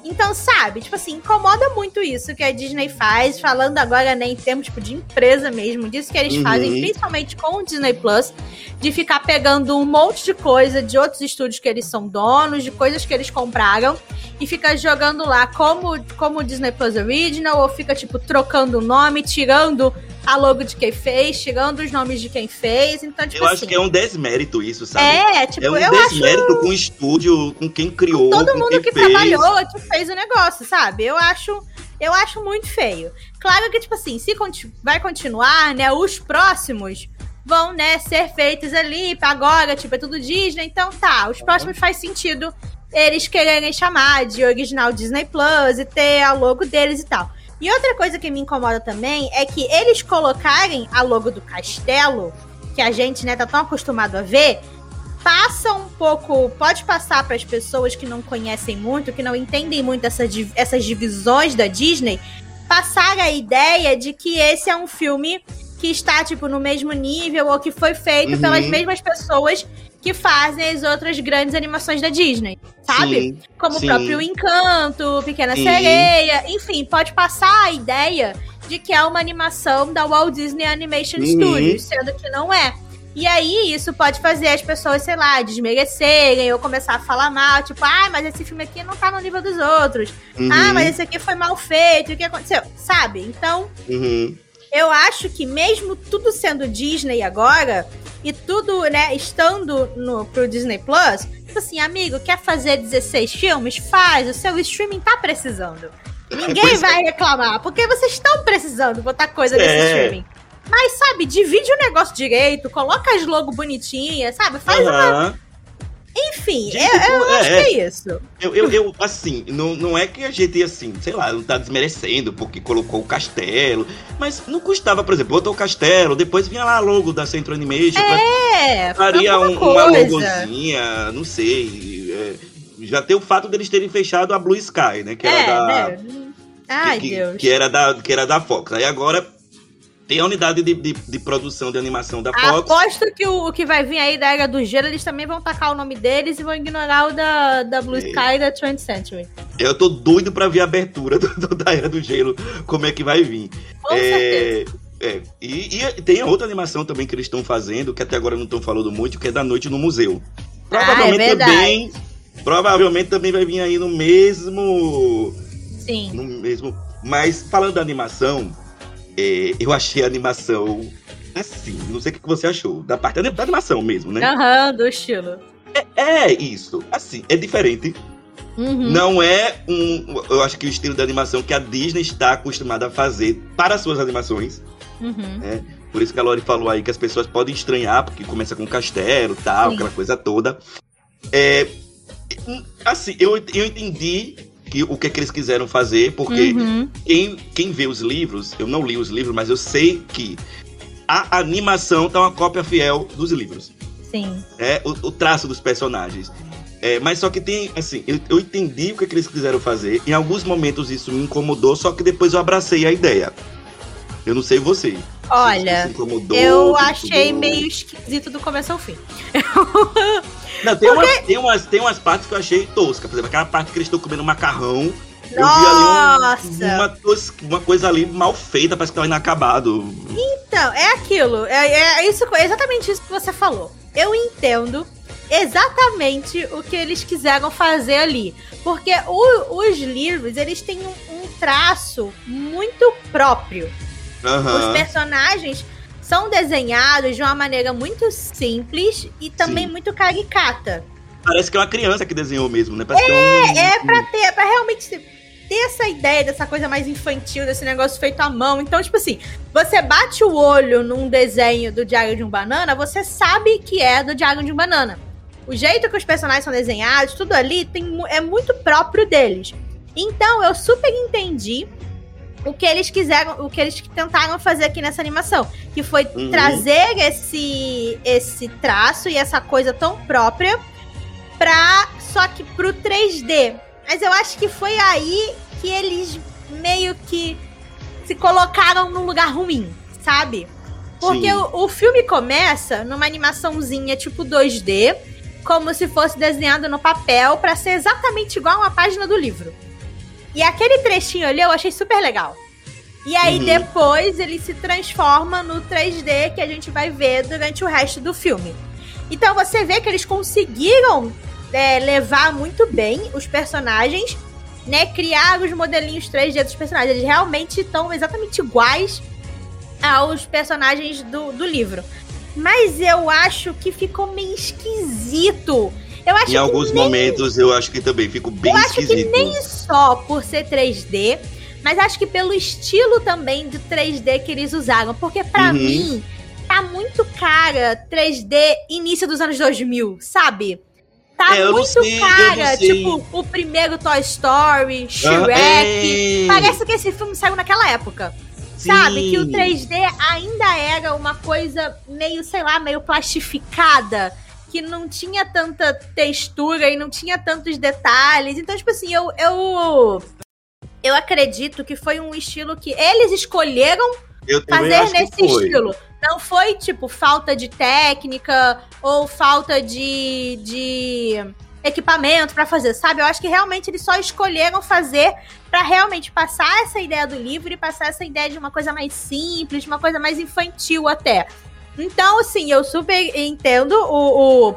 Speaker 3: Então, sabe, tipo assim, incomoda muito isso que a Disney faz, falando agora, né, em termos tipo, de empresa mesmo, disso que eles
Speaker 2: Uhum.
Speaker 3: fazem, principalmente com o Disney Plus, de ficar pegando um monte de coisa de outros estúdios que eles são donos, de coisas que eles compraram, e fica jogando lá como, como Disney Plus Original, ou fica, tipo, trocando o nome, tirando a logo de quem fez, tirando os nomes de quem fez. Então, tipo
Speaker 2: Eu
Speaker 3: assim.
Speaker 2: acho que é um desmérito isso, sabe?
Speaker 3: É, tipo,
Speaker 2: é um
Speaker 3: eu acho
Speaker 2: desmérito com o estúdio, com quem criou,
Speaker 3: todo
Speaker 2: com
Speaker 3: mundo
Speaker 2: quem
Speaker 3: que
Speaker 2: fez.
Speaker 3: trabalhou, que fez o negócio, sabe? Eu acho, eu acho muito feio. Claro que, tipo assim, se conti- vai continuar, né? Os próximos vão, né, ser feitos ali agora, tipo, é tudo Disney, então tá, os próximos faz sentido eles quererem chamar de original Disney Plus e ter a logo deles e tal. E outra coisa que me incomoda também é que eles colocarem a logo do castelo, que a gente, né, tá tão acostumado a ver, passa um pouco, pode passar para as pessoas que não conhecem muito, que não entendem muito essa, di- essas divisões da Disney, passar a ideia de que esse é um filme que está, tipo, no mesmo nível ou que foi feito
Speaker 2: Uhum.
Speaker 3: pelas mesmas pessoas que fazem as outras grandes animações da Disney, sabe?
Speaker 2: Sim,
Speaker 3: Como
Speaker 2: sim.
Speaker 3: o próprio Encanto, Pequena
Speaker 2: Sim.
Speaker 3: Sereia, enfim, pode passar a ideia de que é uma animação da Walt Disney Animation
Speaker 2: Uhum.
Speaker 3: Studios, sendo que não é. E aí, isso pode fazer as pessoas, sei lá, desmerecerem ou começar a falar mal, tipo, ah, mas esse filme aqui não tá no nível dos outros.
Speaker 2: Uhum,
Speaker 3: Ah, mas esse aqui foi mal feito, o que aconteceu? Sabe? Então,
Speaker 2: uhum.
Speaker 3: Eu acho que mesmo tudo sendo Disney agora, e tudo, né, estando no, pro Disney Plus, tipo assim, amigo, quer fazer 16 filmes? Faz, o seu streaming tá precisando. Ninguém
Speaker 2: é.
Speaker 3: vai reclamar, porque vocês estão precisando botar coisa nesse
Speaker 2: É.
Speaker 3: streaming. Mas, sabe, divide o negócio direito, coloca as logo bonitinhas, sabe? Faz uma. Enfim,
Speaker 2: Gente,
Speaker 3: eu, eu
Speaker 2: é,
Speaker 3: acho que é isso.
Speaker 2: Eu, eu, eu, assim, não, não é que a gente, assim, sei lá, não tá desmerecendo porque colocou o castelo, mas não custava, por exemplo, botou o castelo, depois vinha lá a logo da Centro Animation,
Speaker 3: É,
Speaker 2: faria um, uma logozinha, não sei, é, já tem o fato deles terem fechado a Blue Sky, né? Que era
Speaker 3: é,
Speaker 2: da.
Speaker 3: né? Ai,
Speaker 2: que,
Speaker 3: Deus.
Speaker 2: Que era da, que era da Fox. Aí agora tem a unidade de, de, de produção de animação da Fox.
Speaker 3: Aposto que o, o que vai vir aí da Era do Gelo, eles também vão tacar o nome deles e vão ignorar o da, da Blue
Speaker 2: É.
Speaker 3: Sky e da 20th Century.
Speaker 2: Eu tô doido pra ver a abertura do, do- da Era do Gelo, como é que vai vir.
Speaker 3: Com certeza.
Speaker 2: É, e, e tem outra animação também que eles estão fazendo, que até agora não estão falando muito, que é da noite no museu. Provavelmente
Speaker 3: Ah, é
Speaker 2: também. Provavelmente também vai vir aí no mesmo.
Speaker 3: Sim.
Speaker 2: No mesmo. Mas falando da animação, é, eu achei a animação. Assim, não sei o que você achou. Da parte da animação mesmo, né?
Speaker 3: Aham, do estilo.
Speaker 2: É isso. Assim, é diferente.
Speaker 3: Uhum.
Speaker 2: Não é um. Eu acho que o estilo da animação que a Disney está acostumada a fazer para suas animações.
Speaker 3: Uhum.
Speaker 2: né? Por isso que a Lori falou aí que as pessoas podem estranhar, porque começa com castelo e tal,
Speaker 3: Sim.
Speaker 2: aquela coisa toda. É, assim, eu, eu entendi que, o que, é que eles quiseram fazer, porque
Speaker 3: Uhum.
Speaker 2: quem, quem vê os livros, eu não li os livros, mas eu sei que a animação tá uma cópia fiel dos livros
Speaker 3: Sim.
Speaker 2: é, o, o traço dos personagens. É, mas só que tem, assim, eu, eu entendi o que, que eles quiseram fazer. Em alguns momentos isso me incomodou, só que depois eu abracei a ideia. Eu não sei você.
Speaker 3: Olha, eu achei meio esquisito do começo ao fim.
Speaker 2: Não, tem, umas, tem, umas, tem umas partes que eu achei tosca. Por exemplo, aquela parte que eles estão comendo macarrão. Eu vi
Speaker 3: Nossa!
Speaker 2: ali um- uma, coisa, uma coisa ali mal feita, parece que tava inacabado.
Speaker 3: Então, é aquilo. É, é isso, é exatamente isso que você falou. Eu entendo exatamente o que eles quiseram fazer ali. Porque o- os livros, eles têm um, um traço muito próprio. Os
Speaker 2: Aham.
Speaker 3: personagens são desenhados de uma maneira muito simples e também
Speaker 2: Sim.
Speaker 3: muito caricata.
Speaker 2: Parece que é uma criança que desenhou mesmo, né? Parece que é, um,
Speaker 3: É pra ter, pra realmente ter essa ideia dessa coisa mais infantil, desse negócio feito à mão. Então, tipo assim, você bate o olho num desenho do Diário de um Banana, você sabe que é do Diário de um Banana. O jeito que os personagens são desenhados, tudo ali tem, é muito próprio deles. Então, eu super entendi o que eles quiseram, o que eles tentaram fazer aqui nessa animação, que foi
Speaker 2: Uhum.
Speaker 3: trazer esse esse traço e essa coisa tão própria pra só que pro 3D. Mas eu acho que foi aí que eles meio que se colocaram num lugar ruim, sabe? Porque o, o filme começa numa animaçãozinha tipo 2D, como se fosse desenhado no papel pra ser exatamente igual a uma página do livro. E aquele trechinho ali eu achei super legal. E aí
Speaker 2: Uhum.
Speaker 3: depois ele se transforma no 3D que a gente vai ver durante o resto do filme. Então você vê que eles conseguiram é, levar muito bem os personagens, né? Criar os modelinhos 3D dos personagens. Eles realmente estão exatamente iguais aos personagens do, do livro. Mas eu acho que ficou meio esquisito. Eu acho
Speaker 2: Em alguns
Speaker 3: nem
Speaker 2: momentos eu acho que também fico bem
Speaker 3: eu acho que
Speaker 2: esquisito.
Speaker 3: nem só por ser 3D, mas acho que pelo estilo também de 3D que eles usaram. Porque pra
Speaker 2: Uhum.
Speaker 3: mim, tá muito cara 3D início dos anos 2000, sabe? Tá
Speaker 2: É, eu
Speaker 3: muito
Speaker 2: sei, eu
Speaker 3: cara. Tipo, o primeiro Toy Story,
Speaker 2: Ah,
Speaker 3: Shrek.
Speaker 2: é.
Speaker 3: Parece que esse filme saiu naquela época.
Speaker 2: Sim.
Speaker 3: Sabe? Que o 3D ainda era uma coisa meio, sei lá, meio plastificada. Que não tinha tanta textura e não tinha tantos detalhes. Então, tipo assim, eu. Eu, eu acredito que foi um estilo que eles escolheram fazer nesse estilo. Não foi, tipo, falta de técnica ou falta de, de equipamento pra fazer, sabe? Eu acho que realmente eles só escolheram fazer pra realmente passar essa ideia do livro e passar essa ideia de uma coisa mais simples, de uma coisa mais infantil até. Então, assim, eu super entendo o, o-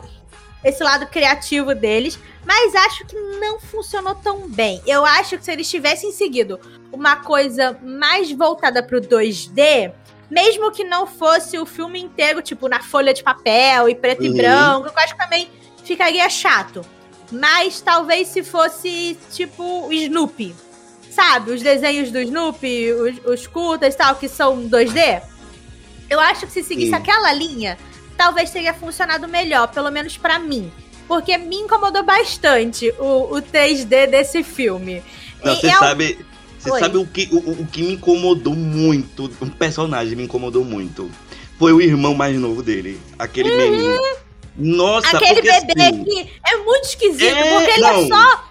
Speaker 3: esse lado criativo deles, mas acho que não funcionou tão bem. Eu acho que se eles tivessem seguido uma coisa mais voltada pro 2D, mesmo que não fosse o filme inteiro, tipo, na folha de papel e preto e
Speaker 2: Uhum.
Speaker 3: branco, eu acho que também ficaria chato. Mas talvez se fosse, tipo, Snoopy. Sabe? Os desenhos do Snoopy, os, os curtas e tal, que são 2D. Eu acho que se seguisse
Speaker 2: Sim.
Speaker 3: aquela linha, talvez teria funcionado melhor, pelo menos pra mim. Porque me incomodou bastante o, o 3D desse filme.
Speaker 2: Não, você
Speaker 3: é um-
Speaker 2: sabe, você
Speaker 3: Oi.
Speaker 2: sabe o que, o, o que me incomodou muito, um personagem me incomodou muito. Foi o irmão mais novo dele, aquele menino. Nossa,
Speaker 3: Aquele
Speaker 2: porque
Speaker 3: bebê
Speaker 2: assim,
Speaker 3: que é muito esquisito,
Speaker 2: É,
Speaker 3: porque ele
Speaker 2: não.
Speaker 3: é só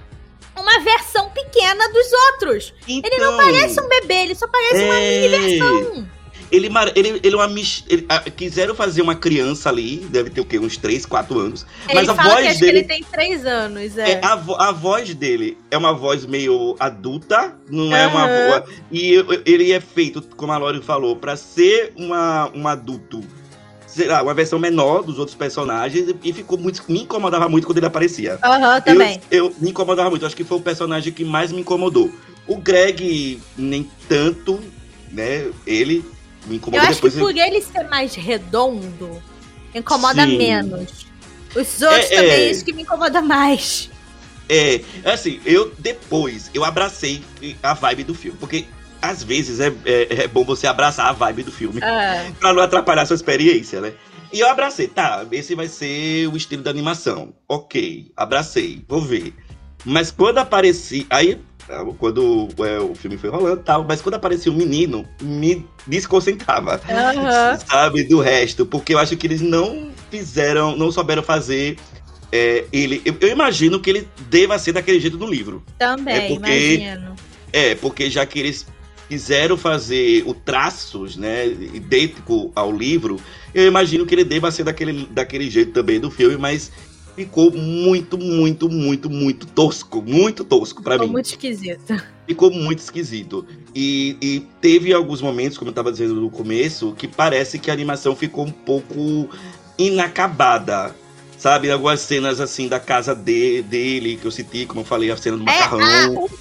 Speaker 3: uma versão pequena dos outros. Ele não
Speaker 2: Então,
Speaker 3: parece um bebê, ele só parece uma
Speaker 2: É.
Speaker 3: mini versão.
Speaker 2: Ele, ele, ele é uma mis- ele- ah, quiseram fazer uma criança ali, deve ter o quê? Uns 3, 4 anos.
Speaker 3: Ele
Speaker 2: Mas a
Speaker 3: que
Speaker 2: voz
Speaker 3: acho
Speaker 2: dele.
Speaker 3: que ele tem três anos, é.
Speaker 2: É, a, a voz dele é uma voz meio adulta, não é uma voz. E ele é feito, como a Lori falou, pra ser uma, um adulto. Sei lá, uma versão menor dos outros personagens. E ficou muito. Me incomodava muito quando ele aparecia.
Speaker 3: Aham, também.
Speaker 2: Eu, eu me incomodava muito. Acho que foi o personagem que mais me incomodou. O Greg, nem tanto, né? Ele me
Speaker 3: Eu,
Speaker 2: incomodou
Speaker 3: acho que por ele ser mais redondo, incomoda
Speaker 2: Sim.
Speaker 3: menos. Os outros
Speaker 2: É,
Speaker 3: também,
Speaker 2: é.
Speaker 3: isso que me incomoda mais.
Speaker 2: É, assim, eu depois eu abracei a vibe do filme. Porque às vezes é, é, é bom você abraçar a vibe do filme.
Speaker 3: É.
Speaker 2: pra não atrapalhar a sua experiência, né? E eu abracei, tá, esse vai ser o estilo da animação. Ok, abracei, vou ver. Mas quando apareci. Aí, quando é, o filme foi rolando e tal, mas quando aparecia o menino, me desconcentrava.
Speaker 3: Aham.
Speaker 2: Sabe, do resto. Porque eu acho que eles não fizeram, não souberam fazer. é, ele. Eu, eu imagino que ele deva ser daquele jeito no livro.
Speaker 3: Também,
Speaker 2: É porque-
Speaker 3: imagino.
Speaker 2: É, porque já que eles quiseram fazer o traços, né, idêntico ao livro, eu imagino que ele deva ser daquele, daquele jeito também do filme, mas ficou muito, muito, muito, muito tosco, muito tosco pra
Speaker 3: Ficou
Speaker 2: mim.
Speaker 3: muito esquisito.
Speaker 2: Ficou muito esquisito. E, e teve alguns momentos, como eu tava dizendo no começo, que parece que a animação ficou um pouco inacabada. Sabe, algumas cenas assim da casa de- dele, que eu citei, como eu falei, a cena do
Speaker 3: É,
Speaker 2: macarrão.
Speaker 3: ah, os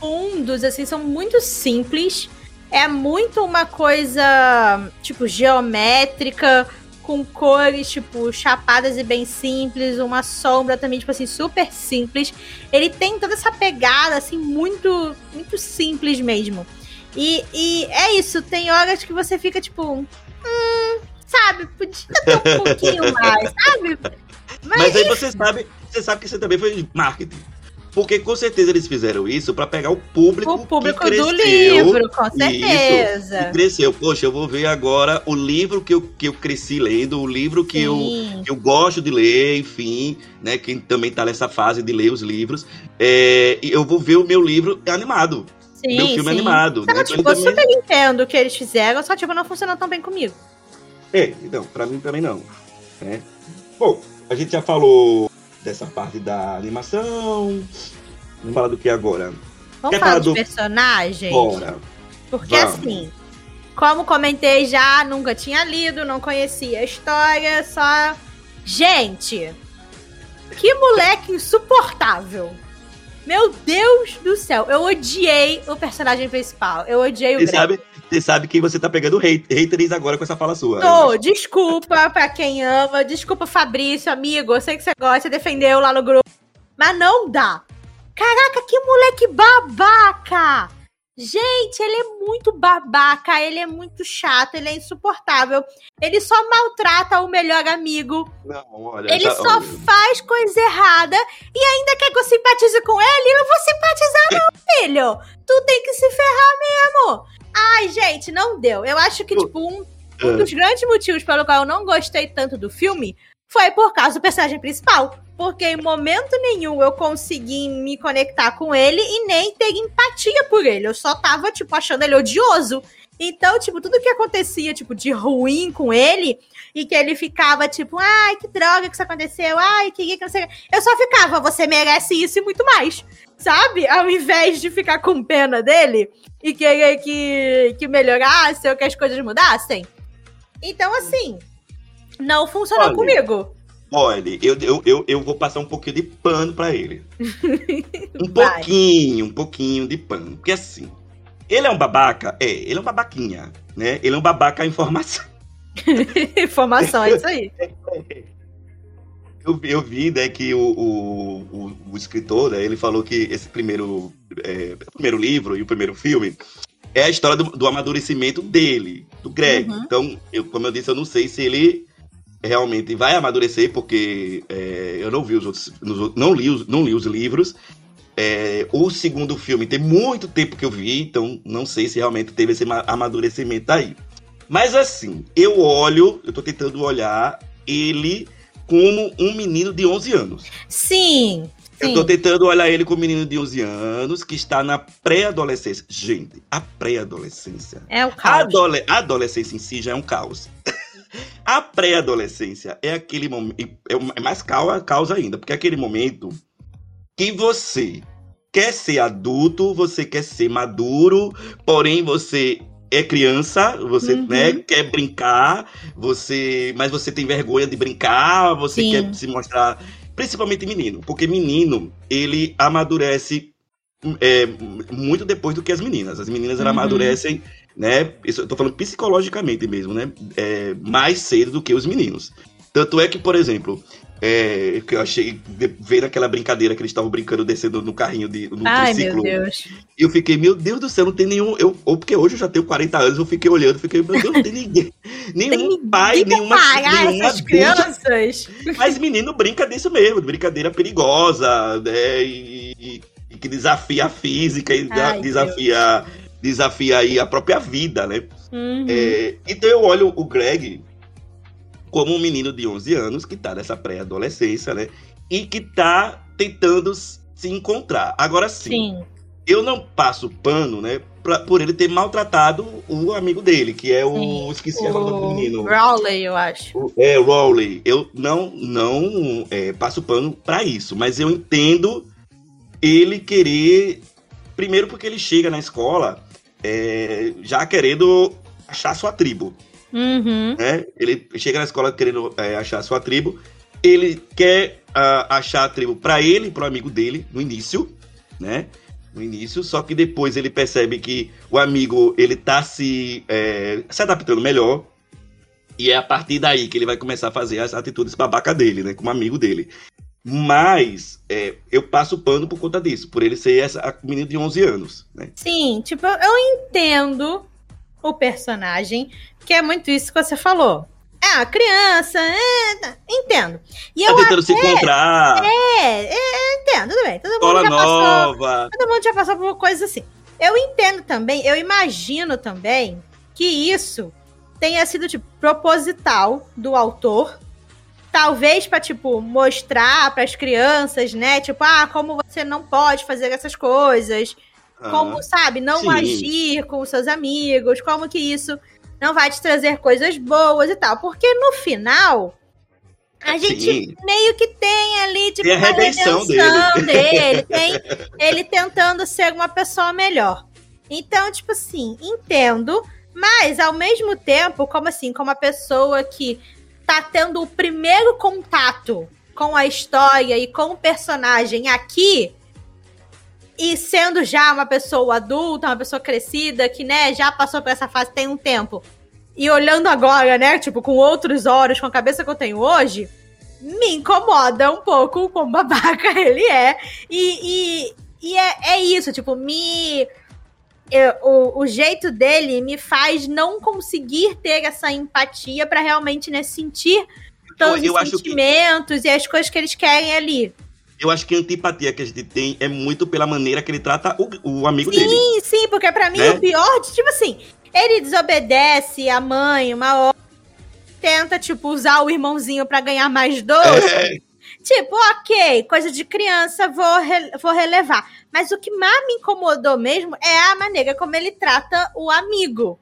Speaker 3: fundos, assim, são muito simples. É muito uma coisa, tipo, geométrica, com cores, tipo, chapadas e bem simples. Uma sombra também, tipo assim, super simples. Ele tem toda essa pegada, assim, muito, muito simples mesmo. E, e é isso, tem horas que você fica, tipo, hum, sabe, podia ter um pouquinho mais, sabe?
Speaker 2: Mas aí você sabe, você sabe que isso também foi marketing. Porque com certeza eles fizeram isso pra pegar o público,
Speaker 3: O público
Speaker 2: que cresceu,
Speaker 3: do livro, com
Speaker 2: Isso,
Speaker 3: certeza.
Speaker 2: que cresceu. Poxa, eu vou ver agora o livro que eu, que eu cresci lendo, o livro que eu, que eu gosto de ler, enfim, né? Quem também tá nessa fase de ler os livros. É, e eu vou ver o meu livro animado.
Speaker 3: Sim,
Speaker 2: meu filme
Speaker 3: sim.
Speaker 2: animado.
Speaker 3: Então,
Speaker 2: né?
Speaker 3: tipo,
Speaker 2: Então,
Speaker 3: eu
Speaker 2: ele também-
Speaker 3: super entendo o que eles fizeram, só, tipo, não funciona tão bem comigo.
Speaker 2: É, então, pra mim também não. Né? Bom, a gente já falou dessa parte da animação. Vamos falar do que agora?
Speaker 3: Vamos
Speaker 2: Quer
Speaker 3: falar dos
Speaker 2: do-
Speaker 3: personagens?
Speaker 2: Bora.
Speaker 3: Porque,
Speaker 2: Vamos.
Speaker 3: assim, como comentei já, nunca tinha lido, não conhecia a história, só... Gente, que moleque insuportável. Meu Deus do céu, eu odiei o personagem principal. Eu odiei o
Speaker 2: Você sabe, você sabe que você tá pegando hate, haters agora com essa fala sua.
Speaker 3: Tô, desculpa pra quem ama, desculpa Fabrício, amigo, eu sei que você gosta, você defendeu lá no grupo, mas não dá. Caraca, que moleque babaca! Gente, ele é muito babaca, ele é muito chato, ele é insuportável. Ele só maltrata o melhor amigo,
Speaker 2: Não, olha.
Speaker 3: ele só
Speaker 2: olha,
Speaker 3: faz coisa errada e ainda quer que eu simpatize com ele? Eu não vou simpatizar, não, filho! Tu tem que se ferrar mesmo! Ai, gente, não deu. Eu acho que, tipo, um, um
Speaker 2: é.
Speaker 3: dos grandes motivos pelo qual eu não gostei tanto do filme foi por causa do personagem principal. Porque em momento nenhum eu consegui me conectar com ele e nem ter empatia por ele. Eu só tava, tipo, achando ele odioso. Então, tipo, tudo que acontecia, tipo, de ruim com ele, e que ele ficava, tipo, ai, que droga que isso aconteceu, ai, que que não sei. Eu só ficava, você merece isso e muito mais. Sabe? Ao invés de ficar com pena dele e querer que, que melhorasse ou que as coisas mudassem. Então, assim, não funcionou
Speaker 2: Olha,
Speaker 3: comigo.
Speaker 2: Olha, eu, eu, eu, eu vou passar um pouquinho de pano pra ele. Um
Speaker 3: Vai.
Speaker 2: pouquinho, um pouquinho de pano. Porque assim, ele é um babaca? É, ele é um babaquinha, né? Ele é um babaca informação.
Speaker 3: Informação, é isso aí.
Speaker 2: Eu, vi- eu vi, né, que o, o, o, o escritor, né, ele falou que esse primeiro, é, primeiro livro e o primeiro filme é a história do, do amadurecimento dele, do Greg.
Speaker 3: Uhum.
Speaker 2: Então, eu, como eu disse, eu não sei se ele realmente vai amadurecer, porque é, eu não vi os outros, não li os, não li os livros. É, o segundo filme tem muito tempo que eu vi, então não sei se realmente teve esse ma- amadurecimento aí. Mas assim, eu olho, eu tô tentando olhar ele como um menino de 11 anos.
Speaker 3: Sim.
Speaker 2: Eu
Speaker 3: Sim.
Speaker 2: tô tentando olhar ele como um menino de 11 anos que está na pré-adolescência. Gente, a pré-adolescência.
Speaker 3: É o
Speaker 2: A,
Speaker 3: caos.
Speaker 2: adole- a adolescência em si já é um caos. A pré-adolescência é aquele momento. É é mais cau- caos ainda, porque é aquele momento que você quer ser adulto, você quer ser maduro, porém você é criança, você
Speaker 3: Uhum.
Speaker 2: né, quer brincar, você, mas você tem vergonha de brincar, você
Speaker 3: Sim.
Speaker 2: quer se mostrar, principalmente menino, porque menino ele amadurece é, muito depois do que as meninas. As meninas
Speaker 3: Uhum.
Speaker 2: amadurecem, né? Isso eu tô falando psicologicamente mesmo, né? É, mais cedo do que os meninos. Tanto é que, por exemplo, é, que eu achei ver aquela brincadeira que eles estavam brincando descendo no carrinho de no
Speaker 3: Ai, meu
Speaker 2: triciclo.
Speaker 3: Deus.
Speaker 2: E eu fiquei, meu Deus do céu, não tem nenhum. Eu, ou porque hoje eu já tenho 40 anos, eu fiquei olhando, fiquei, meu Deus, não tem ninguém. Nenhum pai,
Speaker 3: Tem que
Speaker 2: nenhuma,
Speaker 3: parar
Speaker 2: nenhuma
Speaker 3: essas crianças.
Speaker 2: mas menino brinca disso mesmo, de brincadeira perigosa, né? E, e- e que desafia a física e
Speaker 3: Ai,
Speaker 2: desafia, desafia aí a própria vida, né?
Speaker 3: Uhum.
Speaker 2: É, então eu olho o Greg como um menino de 11 anos que tá nessa pré-adolescência, né? E que tá tentando se encontrar. Agora sim,
Speaker 3: Sim.
Speaker 2: eu não passo pano, né? pra- por ele ter maltratado o amigo dele, que é o.
Speaker 3: Sim,
Speaker 2: Esqueci o nome do
Speaker 3: O
Speaker 2: menino.
Speaker 3: Rowley, eu acho.
Speaker 2: É, Rowley, eu não, não é, passo pano pra isso, mas eu entendo ele querer. Primeiro, porque ele chega na escola é, já querendo achar sua tribo,
Speaker 3: Uhum.
Speaker 2: né? Ele chega na escola querendo é, achar sua tribo, ele quer ah, achar a tribo pra ele e pro amigo dele no início, né? No início, só que depois ele percebe que o amigo ele tá se, é, se adaptando melhor, e é a partir daí que ele vai começar a fazer as atitudes babaca dele, né? Como amigo dele. Mas é, eu passo pano por conta disso, por ele ser essa a menina de 11 anos, né?
Speaker 3: Sim, tipo, eu entendo o personagem, que é muito isso que você falou. É, uma criança, é, tá, entendo. E
Speaker 2: Tá
Speaker 3: eu
Speaker 2: tentando se encontrar,
Speaker 3: é, é, entendo, tudo bem. Todo mundo já passou.
Speaker 2: nova.
Speaker 3: Todo mundo já passou por coisas assim. Eu entendo também, eu imagino também que isso tenha sido, tipo, proposital do autor. Talvez pra, tipo, mostrar pras crianças, né? Tipo, ah, como você não pode fazer essas coisas.
Speaker 2: Ah,
Speaker 3: Como, sabe, não
Speaker 2: sim.
Speaker 3: agir com os seus amigos. Como que isso não vai te trazer coisas boas e tal. Porque no final, a gente
Speaker 2: Sim.
Speaker 3: meio que tem ali, tipo,
Speaker 2: Tem a redenção
Speaker 3: redenção dele. Tem ele tentando ser uma pessoa melhor. Então, tipo assim, entendo, mas ao mesmo tempo, como assim, como a pessoa que tá tendo o primeiro contato com a história e com o personagem aqui, e sendo já uma pessoa adulta, uma pessoa crescida, que, né, já passou por essa fase tem um tempo, e olhando agora, né, tipo, com outros olhos, com a cabeça que eu tenho hoje, me incomoda um pouco como babaca ele é. E, e, e é, é isso, tipo, me. Eu- o, o jeito dele me faz não conseguir ter essa empatia pra realmente né, sentir todos
Speaker 2: eu
Speaker 3: os
Speaker 2: acho que-
Speaker 3: sentimentos e as coisas que eles querem ali.
Speaker 2: Eu acho que a antipatia que a gente tem é muito pela maneira que ele trata o, o amigo dele.
Speaker 3: Sim, sim, porque pra mim
Speaker 2: Né?
Speaker 3: o pior, tipo assim, ele desobedece a mãe uma hora, tenta, tipo, usar o irmãozinho pra ganhar mais doce.
Speaker 2: É,
Speaker 3: Tipo, ok, coisa de criança, vou, re- vou relevar. Mas o que mais me incomodou mesmo é a maneira como ele trata o amigo.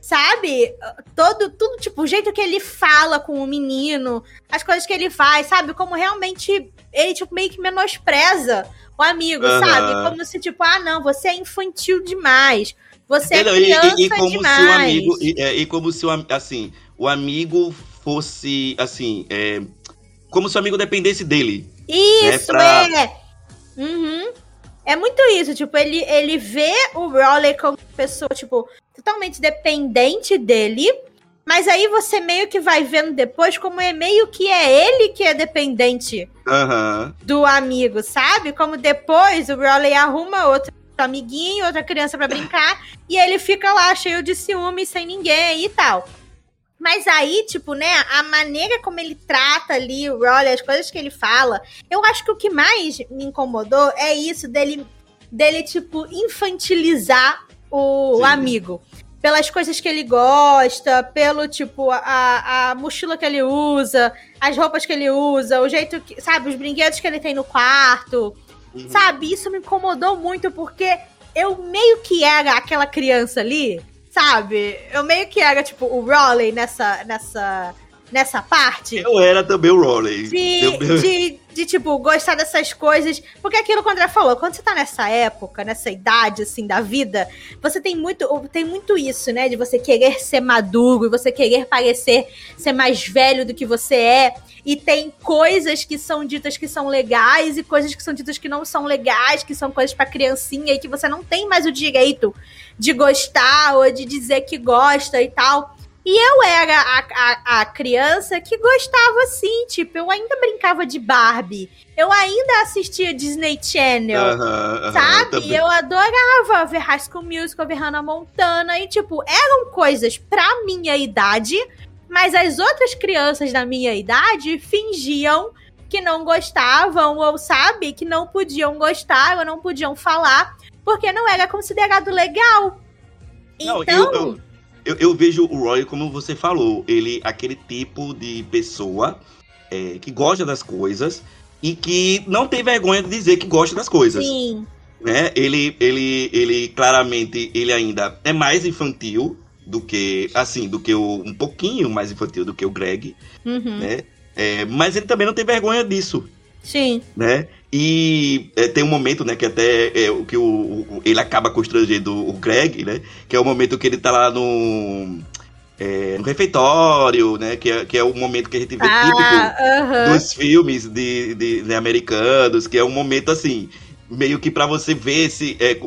Speaker 3: Sabe? Todo, tudo, tipo, o jeito que ele fala com o menino, as coisas que ele faz, sabe? Como realmente ele, tipo, meio que menospreza o amigo,
Speaker 2: Aham.
Speaker 3: sabe? Como se, tipo, ah, não, você é infantil demais. Você é
Speaker 2: É, não, e-
Speaker 3: criança
Speaker 2: e, e como
Speaker 3: demais.
Speaker 2: se o amigo e, é, e como se o, assim o amigo fosse assim é, como se o amigo dependesse dele
Speaker 3: Isso,
Speaker 2: pra-
Speaker 3: é. Uhum. É muito isso, tipo, ele, ele vê o Rowley como pessoa, tipo, totalmente dependente dele, mas aí você meio que vai vendo depois como é meio que é ele que é dependente
Speaker 2: Aham.
Speaker 3: do amigo, sabe? Como depois o Rowley arruma outro amiguinho, outra criança pra brincar, e ele fica lá cheio de ciúme, sem ninguém e tal. Mas aí, tipo, né, a maneira como ele trata ali o Rowley, as coisas que ele fala, eu acho que o que mais me incomodou é isso dele, dele tipo, infantilizar o amigo. pelas coisas que ele gosta, pelo tipo, a, a mochila que ele usa, as roupas que ele usa, o jeito que, sabe, os brinquedos que ele tem no quarto.
Speaker 2: Uhum.
Speaker 3: Sabe, isso me incomodou muito porque eu meio que era aquela criança ali, sabe? Eu meio que era, tipo, o Raleigh nessa, nessa, nessa parte.
Speaker 2: Eu era também o Rowley.
Speaker 3: De,
Speaker 2: Eu-
Speaker 3: de, de, tipo, gostar dessas coisas. Porque aquilo que o André falou, quando você tá nessa época, nessa idade, assim, da vida, você tem muito, tem muito isso, né? De você querer ser maduro, você querer parecer ser mais velho do que você é. E tem coisas que são ditas que são legais e coisas que são ditas que não são legais, que são coisas pra criancinha e que você não tem mais o direito de gostar ou de dizer que gosta e tal. E eu era a, a, a criança que gostava assim, tipo, eu ainda brincava de Barbie. Eu ainda assistia Disney Channel.
Speaker 2: Aham, aham,
Speaker 3: Sabe?
Speaker 2: também.
Speaker 3: E eu adorava ver High School Musical, ver Hannah Montana. E, tipo, eram coisas pra minha idade, mas as outras crianças da minha idade fingiam que não gostavam, ou, sabe, que não podiam gostar, ou não podiam falar, porque não era considerado legal.
Speaker 2: Não,
Speaker 3: então,
Speaker 2: eu, eu, eu, eu vejo o Roy como você falou, ele aquele tipo de pessoa é, que gosta das coisas e que não tem vergonha de dizer que gosta das coisas.
Speaker 3: sim.
Speaker 2: Né? Ele, ele, ele claramente ele ainda é mais infantil do que assim do que o um pouquinho mais infantil do que o Greg,
Speaker 3: Uhum.
Speaker 2: né? É, mas ele também não tem vergonha disso,
Speaker 3: Sim.
Speaker 2: né? E é, tem um momento, né, que até é, que o, o- ele acaba constrangendo o Greg, né? Que é o momento que ele tá lá no, é, no refeitório, né? Que é, que é o momento que a gente vê típico
Speaker 3: Ah, aham.
Speaker 2: dos filmes de, de, de americanos, que é um momento assim, meio que pra você ver se é,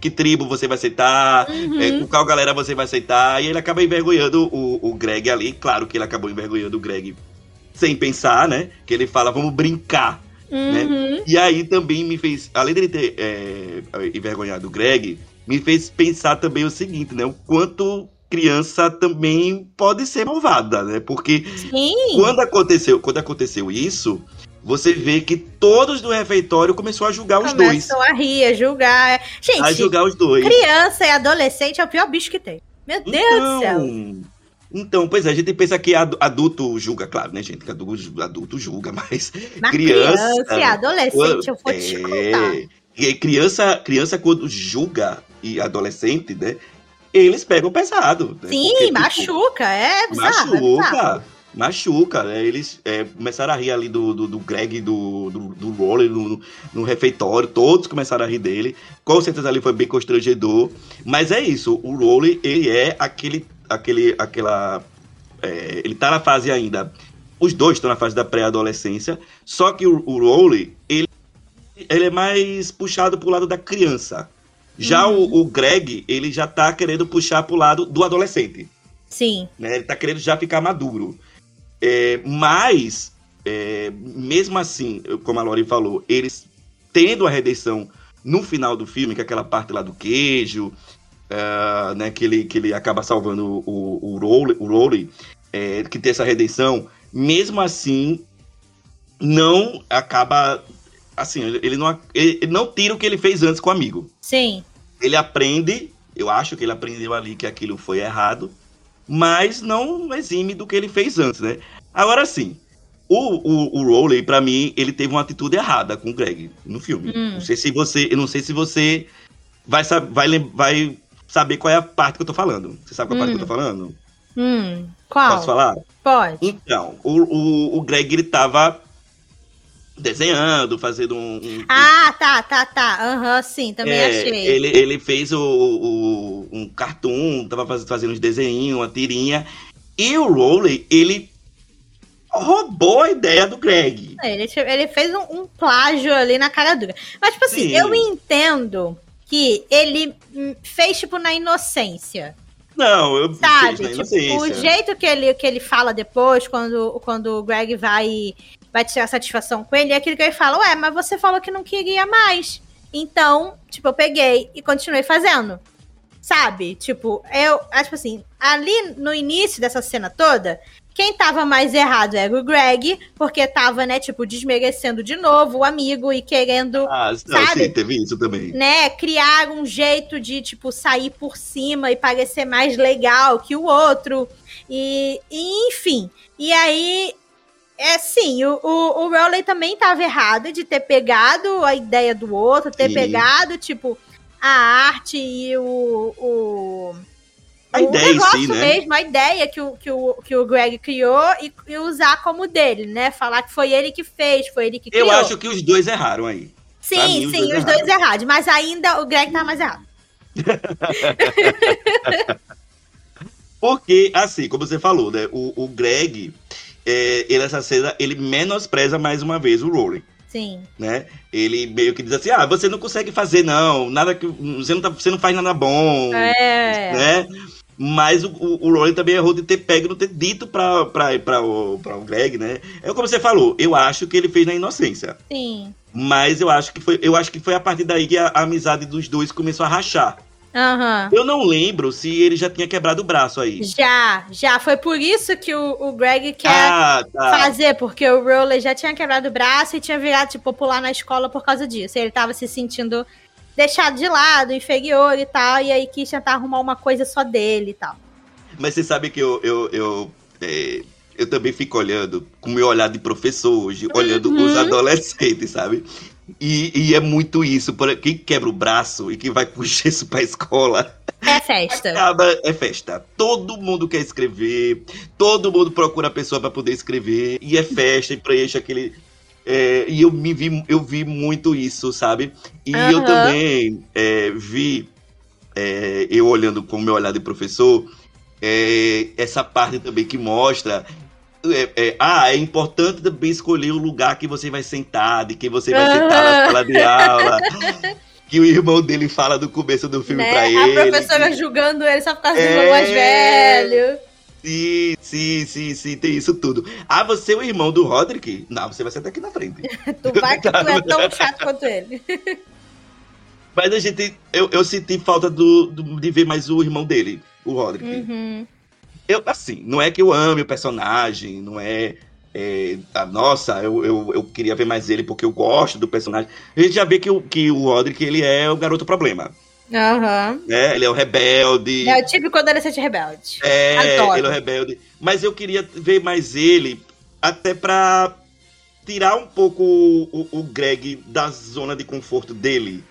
Speaker 2: que tribo você vai aceitar,
Speaker 3: Uhum.
Speaker 2: é, com qual galera você vai aceitar, e ele acaba envergonhando o, o Greg ali. Claro que ele acabou envergonhando o Greg sem pensar, né? Que ele fala, vamos brincar.
Speaker 3: Uhum.
Speaker 2: E aí também me fez, além dele ter é, envergonhado o Greg, me fez pensar também o seguinte, né? O quanto criança também pode ser malvada, né? Porque
Speaker 3: Sim.
Speaker 2: quando aconteceu, quando aconteceu isso, você vê que todos do refeitório começou a julgar os dois.
Speaker 3: Começam a rir, a julgar. Gente,
Speaker 2: A julgar os dois.
Speaker 3: criança e adolescente é o pior bicho que tem. Meu Deus do céu.
Speaker 2: Então, pois é, a gente pensa que adu- adulto julga, claro, né, gente? Que adulto, adulto julga, mas
Speaker 3: Mas
Speaker 2: criança-
Speaker 3: criança, adolescente, eu vou
Speaker 2: é,
Speaker 3: te contar.
Speaker 2: Criança, criança quando julga e adolescente, né? Eles pegam pesado. né?
Speaker 3: Sim,
Speaker 2: Porque, tipo,
Speaker 3: machuca, é bizarro. é bizarro.
Speaker 2: Machuca, machuca, né? Eles é, começaram a rir ali do, do, do Greg, do, do, do Roller no, no refeitório, todos começaram a rir dele. Com certeza ali foi bem constrangedor. Mas é isso, o Roller, ele é aquele, aquele, aquela... é, ele tá na fase ainda... Os dois estão na fase da pré-adolescência, só que o, o Rowley, ele, ele é mais puxado pro lado da criança. Já o, o Greg, ele já tá querendo puxar pro lado do adolescente
Speaker 3: Sim.
Speaker 2: né? Ele tá querendo já ficar maduro. É, mas, é, mesmo assim, como a Lori falou, eles tendo a redenção no final do filme, que é aquela parte lá do queijo, ah, né, que, ele, que ele acaba salvando o, o, Rowley, o Rowley, é, que tem essa redenção, mesmo assim, não acaba. Assim, ele não, ele não tira o que ele fez antes com o amigo
Speaker 3: Sim.
Speaker 2: ele aprende, eu acho que ele aprendeu ali que aquilo foi errado, mas não exime do que ele fez antes, né? Agora sim, o, o, o Rowley, pra mim, ele teve uma atitude errada com o Greg no filme.
Speaker 3: Hum.
Speaker 2: Não sei se você, eu não sei se você vai, vai, vai saber qual é a parte que eu tô falando. Você sabe qual é a parte que eu tô falando?
Speaker 3: Hum. Qual?
Speaker 2: Posso falar?
Speaker 3: Pode.
Speaker 2: Então, o, o, o Greg, ele tava desenhando, fazendo um... um-
Speaker 3: Ah, tá, tá, tá. Aham, sim, também
Speaker 2: É,
Speaker 3: achei.
Speaker 2: Ele, ele fez o, o- um cartoon, tava faz- fazendo uns desenhinhos, uma tirinha. E o Rowley, ele roubou a ideia do Greg.
Speaker 3: Ele, ele fez um, um plágio ali na cara dura. Mas, tipo assim,
Speaker 2: Sim.
Speaker 3: eu entendo que ele hum, fez, tipo, na inocência.
Speaker 2: Não, eu
Speaker 3: Sabe?
Speaker 2: fiz na
Speaker 3: Tipo, o jeito que ele, que ele fala depois, quando, quando o Greg vai, vai tirar satisfação com ele, é aquilo que ele fala, ué, mas você falou que não queria mais. Então, tipo, eu peguei e continuei fazendo. Sabe? Tipo, eu, tipo assim, ali no início dessa cena toda, Quem tava mais errado era o Greg, porque tava, né, tipo, desmerecendo de novo o amigo e querendo,
Speaker 2: Ah, não,
Speaker 3: Sabe?
Speaker 2: sim, teve isso também.
Speaker 3: né, criar um jeito de, tipo, sair por cima e parecer mais legal que o outro. E, e, enfim. E aí, é sim, o, o, o Rowley também tava errado de ter pegado a ideia do outro, ter
Speaker 2: Sim.
Speaker 3: pegado, tipo, a arte e o. o
Speaker 2: A
Speaker 3: o
Speaker 2: ideia
Speaker 3: negócio
Speaker 2: si, né?
Speaker 3: mesmo, a ideia que o, que o, que o Greg criou e, e usar como dele, né? Falar que foi ele que fez, foi ele que criou.
Speaker 2: Eu acho que os dois erraram aí.
Speaker 3: Sim,
Speaker 2: mim, os
Speaker 3: sim,
Speaker 2: dois
Speaker 3: os dois errados. Mas ainda o Greg tá mais errado.
Speaker 2: Porque, assim, como você falou, né? O, o Greg, é, ele, essa cena, ele menospreza mais uma vez o Rowling.
Speaker 3: Sim.
Speaker 2: né? Ele meio que diz assim: ah, você não consegue fazer, não. Nada que. Você não, tá, você não faz nada bom.
Speaker 3: É.
Speaker 2: Né? Mas o, o, o também errou de ter pego, não ter dito pra, pra, pra, o, pra o Greg, né? É como você falou, eu acho que ele fez na inocência.
Speaker 3: Sim.
Speaker 2: Mas eu acho que foi, eu acho que foi a partir daí que a, a amizade dos dois começou a rachar.
Speaker 3: Aham.
Speaker 2: Eu não lembro se ele já tinha quebrado o braço aí.
Speaker 3: Já, já. Foi por isso que o, o Greg quer
Speaker 2: Ah, tá.
Speaker 3: fazer, porque o Rowley já tinha quebrado o braço e tinha virado, tipo, popular na escola por causa disso. Ele tava se sentindo deixado de lado, inferior e tal, e aí quis tentar arrumar uma coisa só dele e tal.
Speaker 2: Mas você sabe que eu, eu, eu, é, eu também fico olhando com o meu olhar de professor hoje, olhando
Speaker 3: Uhum.
Speaker 2: os adolescentes, sabe? E, e é muito isso. Quem quebra o braço e quem vai com gesso pra escola,
Speaker 3: É festa.
Speaker 2: acaba, é festa. Todo mundo quer escrever, todo mundo procura a pessoa pra poder escrever, e é festa e preenche aquele. É, e eu me vi, eu vi muito isso, sabe? E eu
Speaker 3: Aham.
Speaker 2: também é, vi, é, eu olhando com o meu olhar de professor, é, essa parte também que mostra. é, é, ah, é importante também escolher o lugar que você vai sentar, de quem você vai sentar na sala de aula. Que o irmão dele fala no começo do filme
Speaker 3: Né?
Speaker 2: pra
Speaker 3: A
Speaker 2: ele.
Speaker 3: professora julgando ele só por causa do
Speaker 2: É.
Speaker 3: irmão mais velho.
Speaker 2: Sim, sim, sim, sim, tem isso tudo. Ah, você é o irmão do Roderick? Não, você vai sentar aqui na frente.
Speaker 3: Tu vai que tu é tão chato quanto ele.
Speaker 2: Mas a gente, eu, eu senti falta do, do- de ver mais o irmão dele, o Roderick.
Speaker 3: Uhum.
Speaker 2: Eu, assim, não é que eu ame o personagem, não é. é, ah, nossa, eu, eu, eu queria ver mais ele porque eu gosto do personagem. A gente já vê que o, que o Roderick ele é o garoto problema.
Speaker 3: Aham.
Speaker 2: Né? Ele é o rebelde.
Speaker 3: É o típico adolescente rebelde.
Speaker 2: É,
Speaker 3: Adoro.
Speaker 2: ele é o rebelde. Mas eu queria ver mais ele, até pra tirar um pouco o, o- o Greg da zona de conforto dele.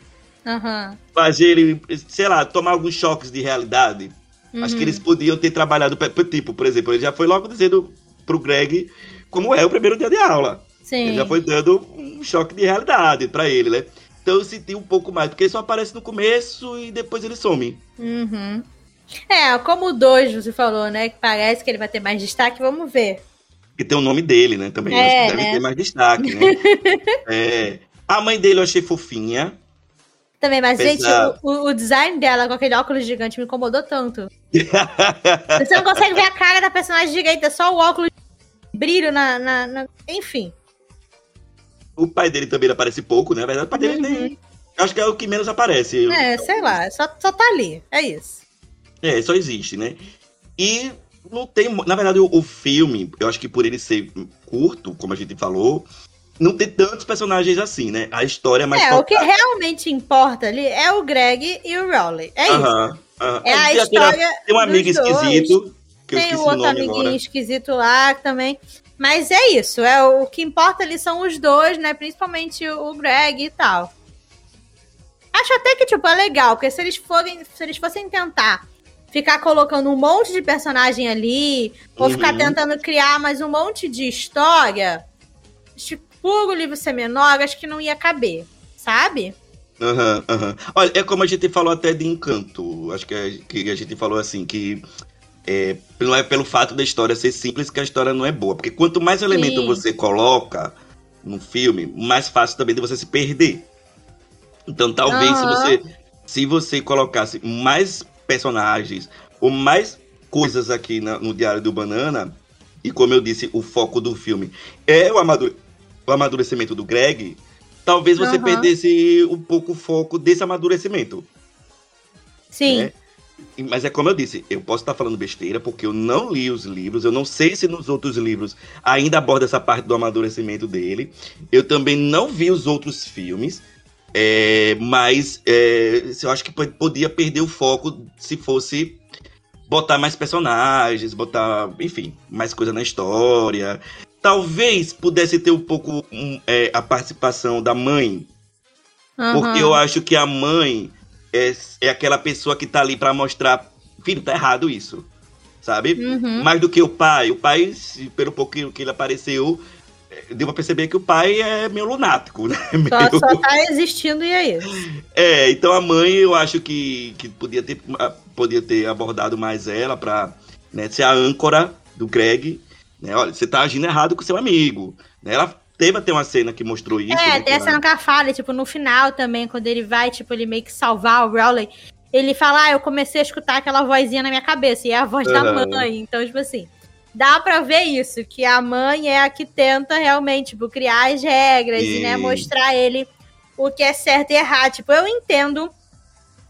Speaker 3: Aham.
Speaker 2: Fazer ele, sei lá, tomar alguns choques de realidade. Acho
Speaker 3: Uhum.
Speaker 2: que eles podiam ter trabalhado, tipo, por exemplo, ele já foi logo dizendo pro Greg como é o primeiro dia de aula.
Speaker 3: Sim.
Speaker 2: Ele já foi dando um choque de realidade pra ele, né? Então eu senti um pouco mais, porque ele só aparece no começo e depois ele some.
Speaker 3: Uhum. É, como o Dojo, você falou, né? Que parece que ele vai ter mais destaque, vamos ver.
Speaker 2: Porque tem o nome dele, né? Também.
Speaker 3: É,
Speaker 2: Acho que deve
Speaker 3: né?
Speaker 2: ter mais destaque, né? é. A mãe dele eu achei fofinha.
Speaker 3: Também, mas, gente,
Speaker 2: Exato.
Speaker 3: o, o- design dela com aquele óculos gigante me incomodou tanto. Você não consegue ver a cara da personagem direita, só o óculos brilho na, na- na- Enfim.
Speaker 2: O pai dele também aparece pouco, né? Na verdade, o pai dele nem. Acho que é o que menos aparece.
Speaker 3: É, sei lá, só, só tá ali. É isso.
Speaker 2: É, só existe, né? E não tem. Na verdade, o, o filme, eu acho que por ele ser curto, como a gente falou, não tem tantos personagens assim, né? A história é mais
Speaker 3: é, o que
Speaker 2: focada-
Speaker 3: realmente importa ali é o Greg e o Rowley. É isso.
Speaker 2: Aham, aham.
Speaker 3: É a
Speaker 2: Tem aquele-
Speaker 3: história.
Speaker 2: Tem um amigo
Speaker 3: dois.
Speaker 2: esquisito, que eu
Speaker 3: Tem o
Speaker 2: o
Speaker 3: outro amiguinho
Speaker 2: agora.
Speaker 3: esquisito lá também. Mas é isso. É o, que importa ali são os dois, né? Principalmente o, Greg e tal. Acho até que, tipo, é legal, porque se eles forem, se eles fossem tentar ficar colocando um monte de personagem ali, ou
Speaker 2: Uhum.
Speaker 3: ficar tentando criar mais um monte de história, tipo, o livro ser menor, acho que não ia caber, sabe?
Speaker 2: Aham, aham. Olha, é como a gente falou até de Encanto. Acho que a, que a gente falou assim, que é, não é pelo fato da história ser simples que a história não é boa. Porque quanto mais elemento
Speaker 3: Sim.
Speaker 2: você coloca no filme, mais fácil também de você se perder. Então talvez se
Speaker 3: Aham.
Speaker 2: você se você colocasse mais personagens ou mais coisas aqui na- no Diário do Banana, e como eu disse, o foco do filme é o, amadu- o amadurecimento do Greg, talvez você
Speaker 3: Aham.
Speaker 2: perdesse um pouco o foco desse amadurecimento.
Speaker 3: Sim.
Speaker 2: né? Mas é como eu disse, eu posso estar falando besteira porque eu não li os livros, eu não sei se nos outros livros ainda aborda essa parte do amadurecimento dele. Eu também não vi os outros filmes, é, mas é, eu acho que po- podia perder o foco se fosse botar mais personagens, botar, enfim, mais coisa na história. Talvez pudesse ter um pouco hum, é, a participação da mãe porque eu acho que a mãe é, é aquela pessoa que tá ali pra mostrar, filho, tá errado isso. Sabe?
Speaker 3: Uhum.
Speaker 2: Mais do que o pai. O pai, pelo pouquinho que ele apareceu, é, deu pra perceber que o pai é meio lunático, né?
Speaker 3: Só,
Speaker 2: Meio-
Speaker 3: só tá existindo e é isso.
Speaker 2: É, então a mãe eu acho que, que podia, ter, podia ter abordado mais ela pra né, ser a âncora do Greg. Né? Olha, você tá agindo errado com seu amigo. Né? Ela teve até uma cena que mostrou isso.
Speaker 3: É,
Speaker 2: né,
Speaker 3: tem a cena que ela fala, tipo, no final também, quando ele vai, tipo, ele meio que salvar o Rowley, ele fala, ah, eu comecei a escutar aquela vozinha na minha cabeça, e é a voz da
Speaker 2: Aham.
Speaker 3: mãe. Então, tipo assim, dá pra ver isso, que a mãe é a que tenta realmente, tipo, criar as regras e, né,
Speaker 2: E-
Speaker 3: mostrar ele o que é certo e errado. Tipo, eu entendo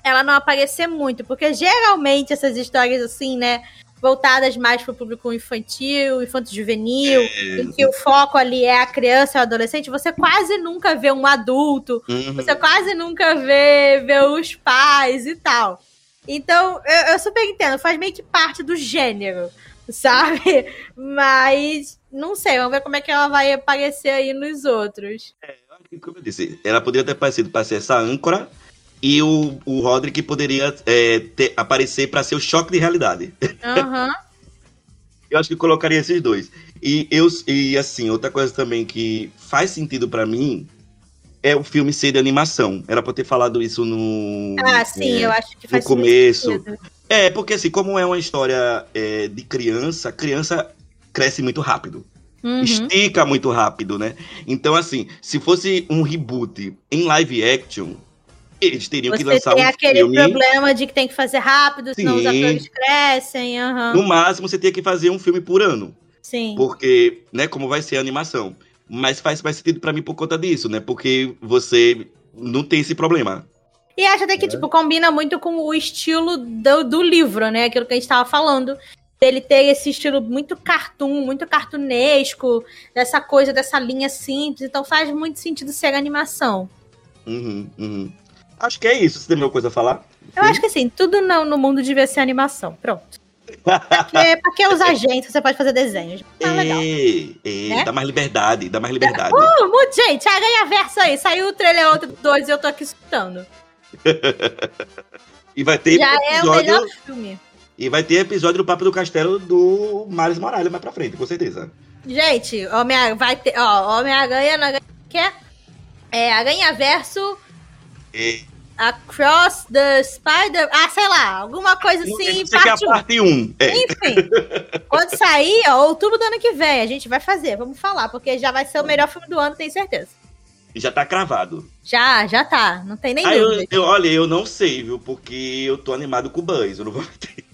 Speaker 3: ela não aparecer muito, porque geralmente essas histórias assim, né, voltadas mais pro público infantil, infanto-juvenil, em que o foco ali é a criança e o adolescente, você quase nunca vê um adulto,
Speaker 2: Uhum.
Speaker 3: você quase nunca vê, vê os pais e tal. Então, eu, eu super entendo, faz meio que parte do gênero, sabe? Mas, não sei, vamos ver como é que ela vai aparecer aí nos outros.
Speaker 2: Como eu disse, ela poderia ter aparecido para ser essa âncora e o, o Roderick poderia é, ter- aparecer para ser o choque de realidade.
Speaker 3: Aham.
Speaker 2: Eu acho que colocaria esses dois. E eu e assim, outra coisa também que faz sentido para mim é o filme ser de animação. Era pra ter falado isso no
Speaker 3: Ah, sim,
Speaker 2: é,
Speaker 3: eu acho que faz
Speaker 2: no começo.
Speaker 3: sentido.
Speaker 2: É, porque assim, como é uma história é, de criança, criança cresce muito rápido.
Speaker 3: Uhum.
Speaker 2: estica muito rápido, né? Então, assim, se fosse um reboot em live action, eles teriam que
Speaker 3: Você
Speaker 2: lançar
Speaker 3: tem
Speaker 2: um
Speaker 3: aquele
Speaker 2: filme.
Speaker 3: problema de que tem que fazer rápido, senão os
Speaker 2: Sim.
Speaker 3: atores crescem. aham.
Speaker 2: No máximo, você teria que fazer um filme por ano.
Speaker 3: Sim.
Speaker 2: Porque, né, como vai ser a animação. Mas faz mais sentido pra mim por conta disso, né? Porque você não tem esse problema.
Speaker 3: E acho até que, tipo, combina muito com o estilo do, do livro, né? Aquilo que a gente tava falando. Dele ter esse estilo muito cartoon, muito cartunesco, dessa coisa, dessa linha simples. Então faz muito sentido ser animação.
Speaker 2: Uhum, uhum. Acho que é isso. Você tem alguma coisa a falar?
Speaker 3: Eu acho que assim, tudo não, no mundo devia ser animação. Pronto. Porque, pra que usar gente? Você pode fazer desenhos. Tá legal. Né?
Speaker 2: dá mais liberdade, dá mais liberdade.
Speaker 3: Uh, muito, gente, a ganha verso aí. Saiu o trailer ontem do 2 e eu tô aqui escutando.
Speaker 2: E vai ter
Speaker 3: Já é o
Speaker 2: episódio.
Speaker 3: melhor filme.
Speaker 2: E vai ter episódio do Papo do Castelo do Miles Morales mais pra frente, com certeza.
Speaker 3: Gente, Homem vai ter. Ó, Homem-Aranha na que é, é Aranha Verso
Speaker 2: É,
Speaker 3: Across the Spider. Ah, sei lá, alguma coisa assim,
Speaker 2: sei que é a
Speaker 3: parte 1.
Speaker 2: parte 1. É.
Speaker 3: Enfim, quando sair, ó, outubro do ano que vem, a gente vai fazer, vamos falar, porque já vai ser o melhor filme do ano, tenho certeza.
Speaker 2: Já tá cravado.
Speaker 3: Já, já tá, não tem nem
Speaker 2: Ah, eu, eu- olha, eu não sei, viu? Porque eu tô animado com o Buzz. Eu não vou mentir.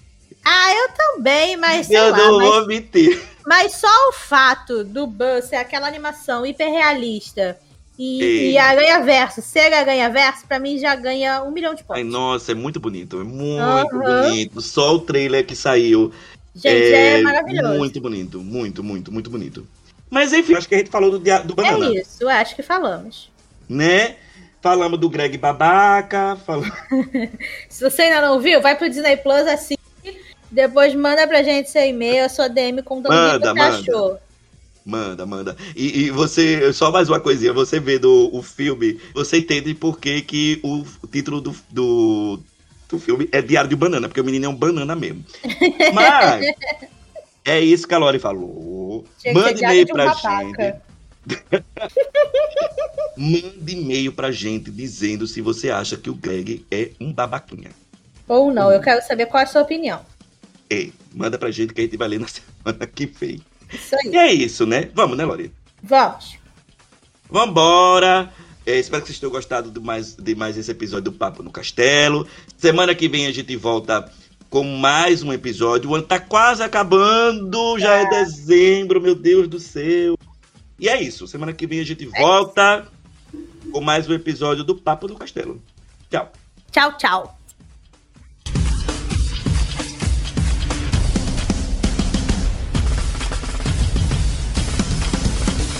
Speaker 3: Ah, eu também, mas sei
Speaker 2: Eu
Speaker 3: lá,
Speaker 2: não
Speaker 3: mas,
Speaker 2: vou mentir.
Speaker 3: mas só o fato do Buzz ser aquela animação hiperrealista e, e Aranha Verso ser Aranha Verso, pra mim já ganha um milhão de pontos.
Speaker 2: Ai, nossa, é muito bonito. É muito
Speaker 3: Aham.
Speaker 2: bonito. Só o trailer que saiu.
Speaker 3: Gente, é, maravilhoso.
Speaker 2: Muito bonito. Muito, muito, muito bonito. Mas enfim, acho que a gente falou do, do Banana.
Speaker 3: É isso, acho que falamos.
Speaker 2: Né? Falamos do Greg Babaca. Falamos...
Speaker 3: Se você ainda não viu, vai pro Disney Plus assim. Depois manda pra gente seu e-mail, a sua DM contando o que
Speaker 2: Manda,
Speaker 3: você
Speaker 2: manda.
Speaker 3: achou.
Speaker 2: Manda, manda. E, e você, só mais uma coisinha, você vendo o filme, você entende por que, que o, título do, do, do filme é Diário de Banana, porque o menino é um banana mesmo. Mas é isso que a Lori falou.
Speaker 3: Tinha
Speaker 2: Manda e-mail
Speaker 3: um
Speaker 2: pra gente. Manda e-mail pra gente dizendo se você acha que o Greg é um babaquinha.
Speaker 3: Ou não, eu quero saber qual é a sua opinião.
Speaker 2: É, manda pra gente que a gente vai ler na semana que vem.
Speaker 3: Isso aí.
Speaker 2: E é isso, né? Vamos, né, Lori?
Speaker 3: Vamos.
Speaker 2: Vambora! É, espero que vocês tenham gostado de mais, de mais esse episódio do Papo no Castelo. Semana que vem a gente volta com mais um episódio. O ano tá quase acabando, já é dezembro, meu Deus do céu. E é isso. Semana que vem a gente volta com mais um episódio do Papo no Castelo. Tchau.
Speaker 3: Tchau, tchau.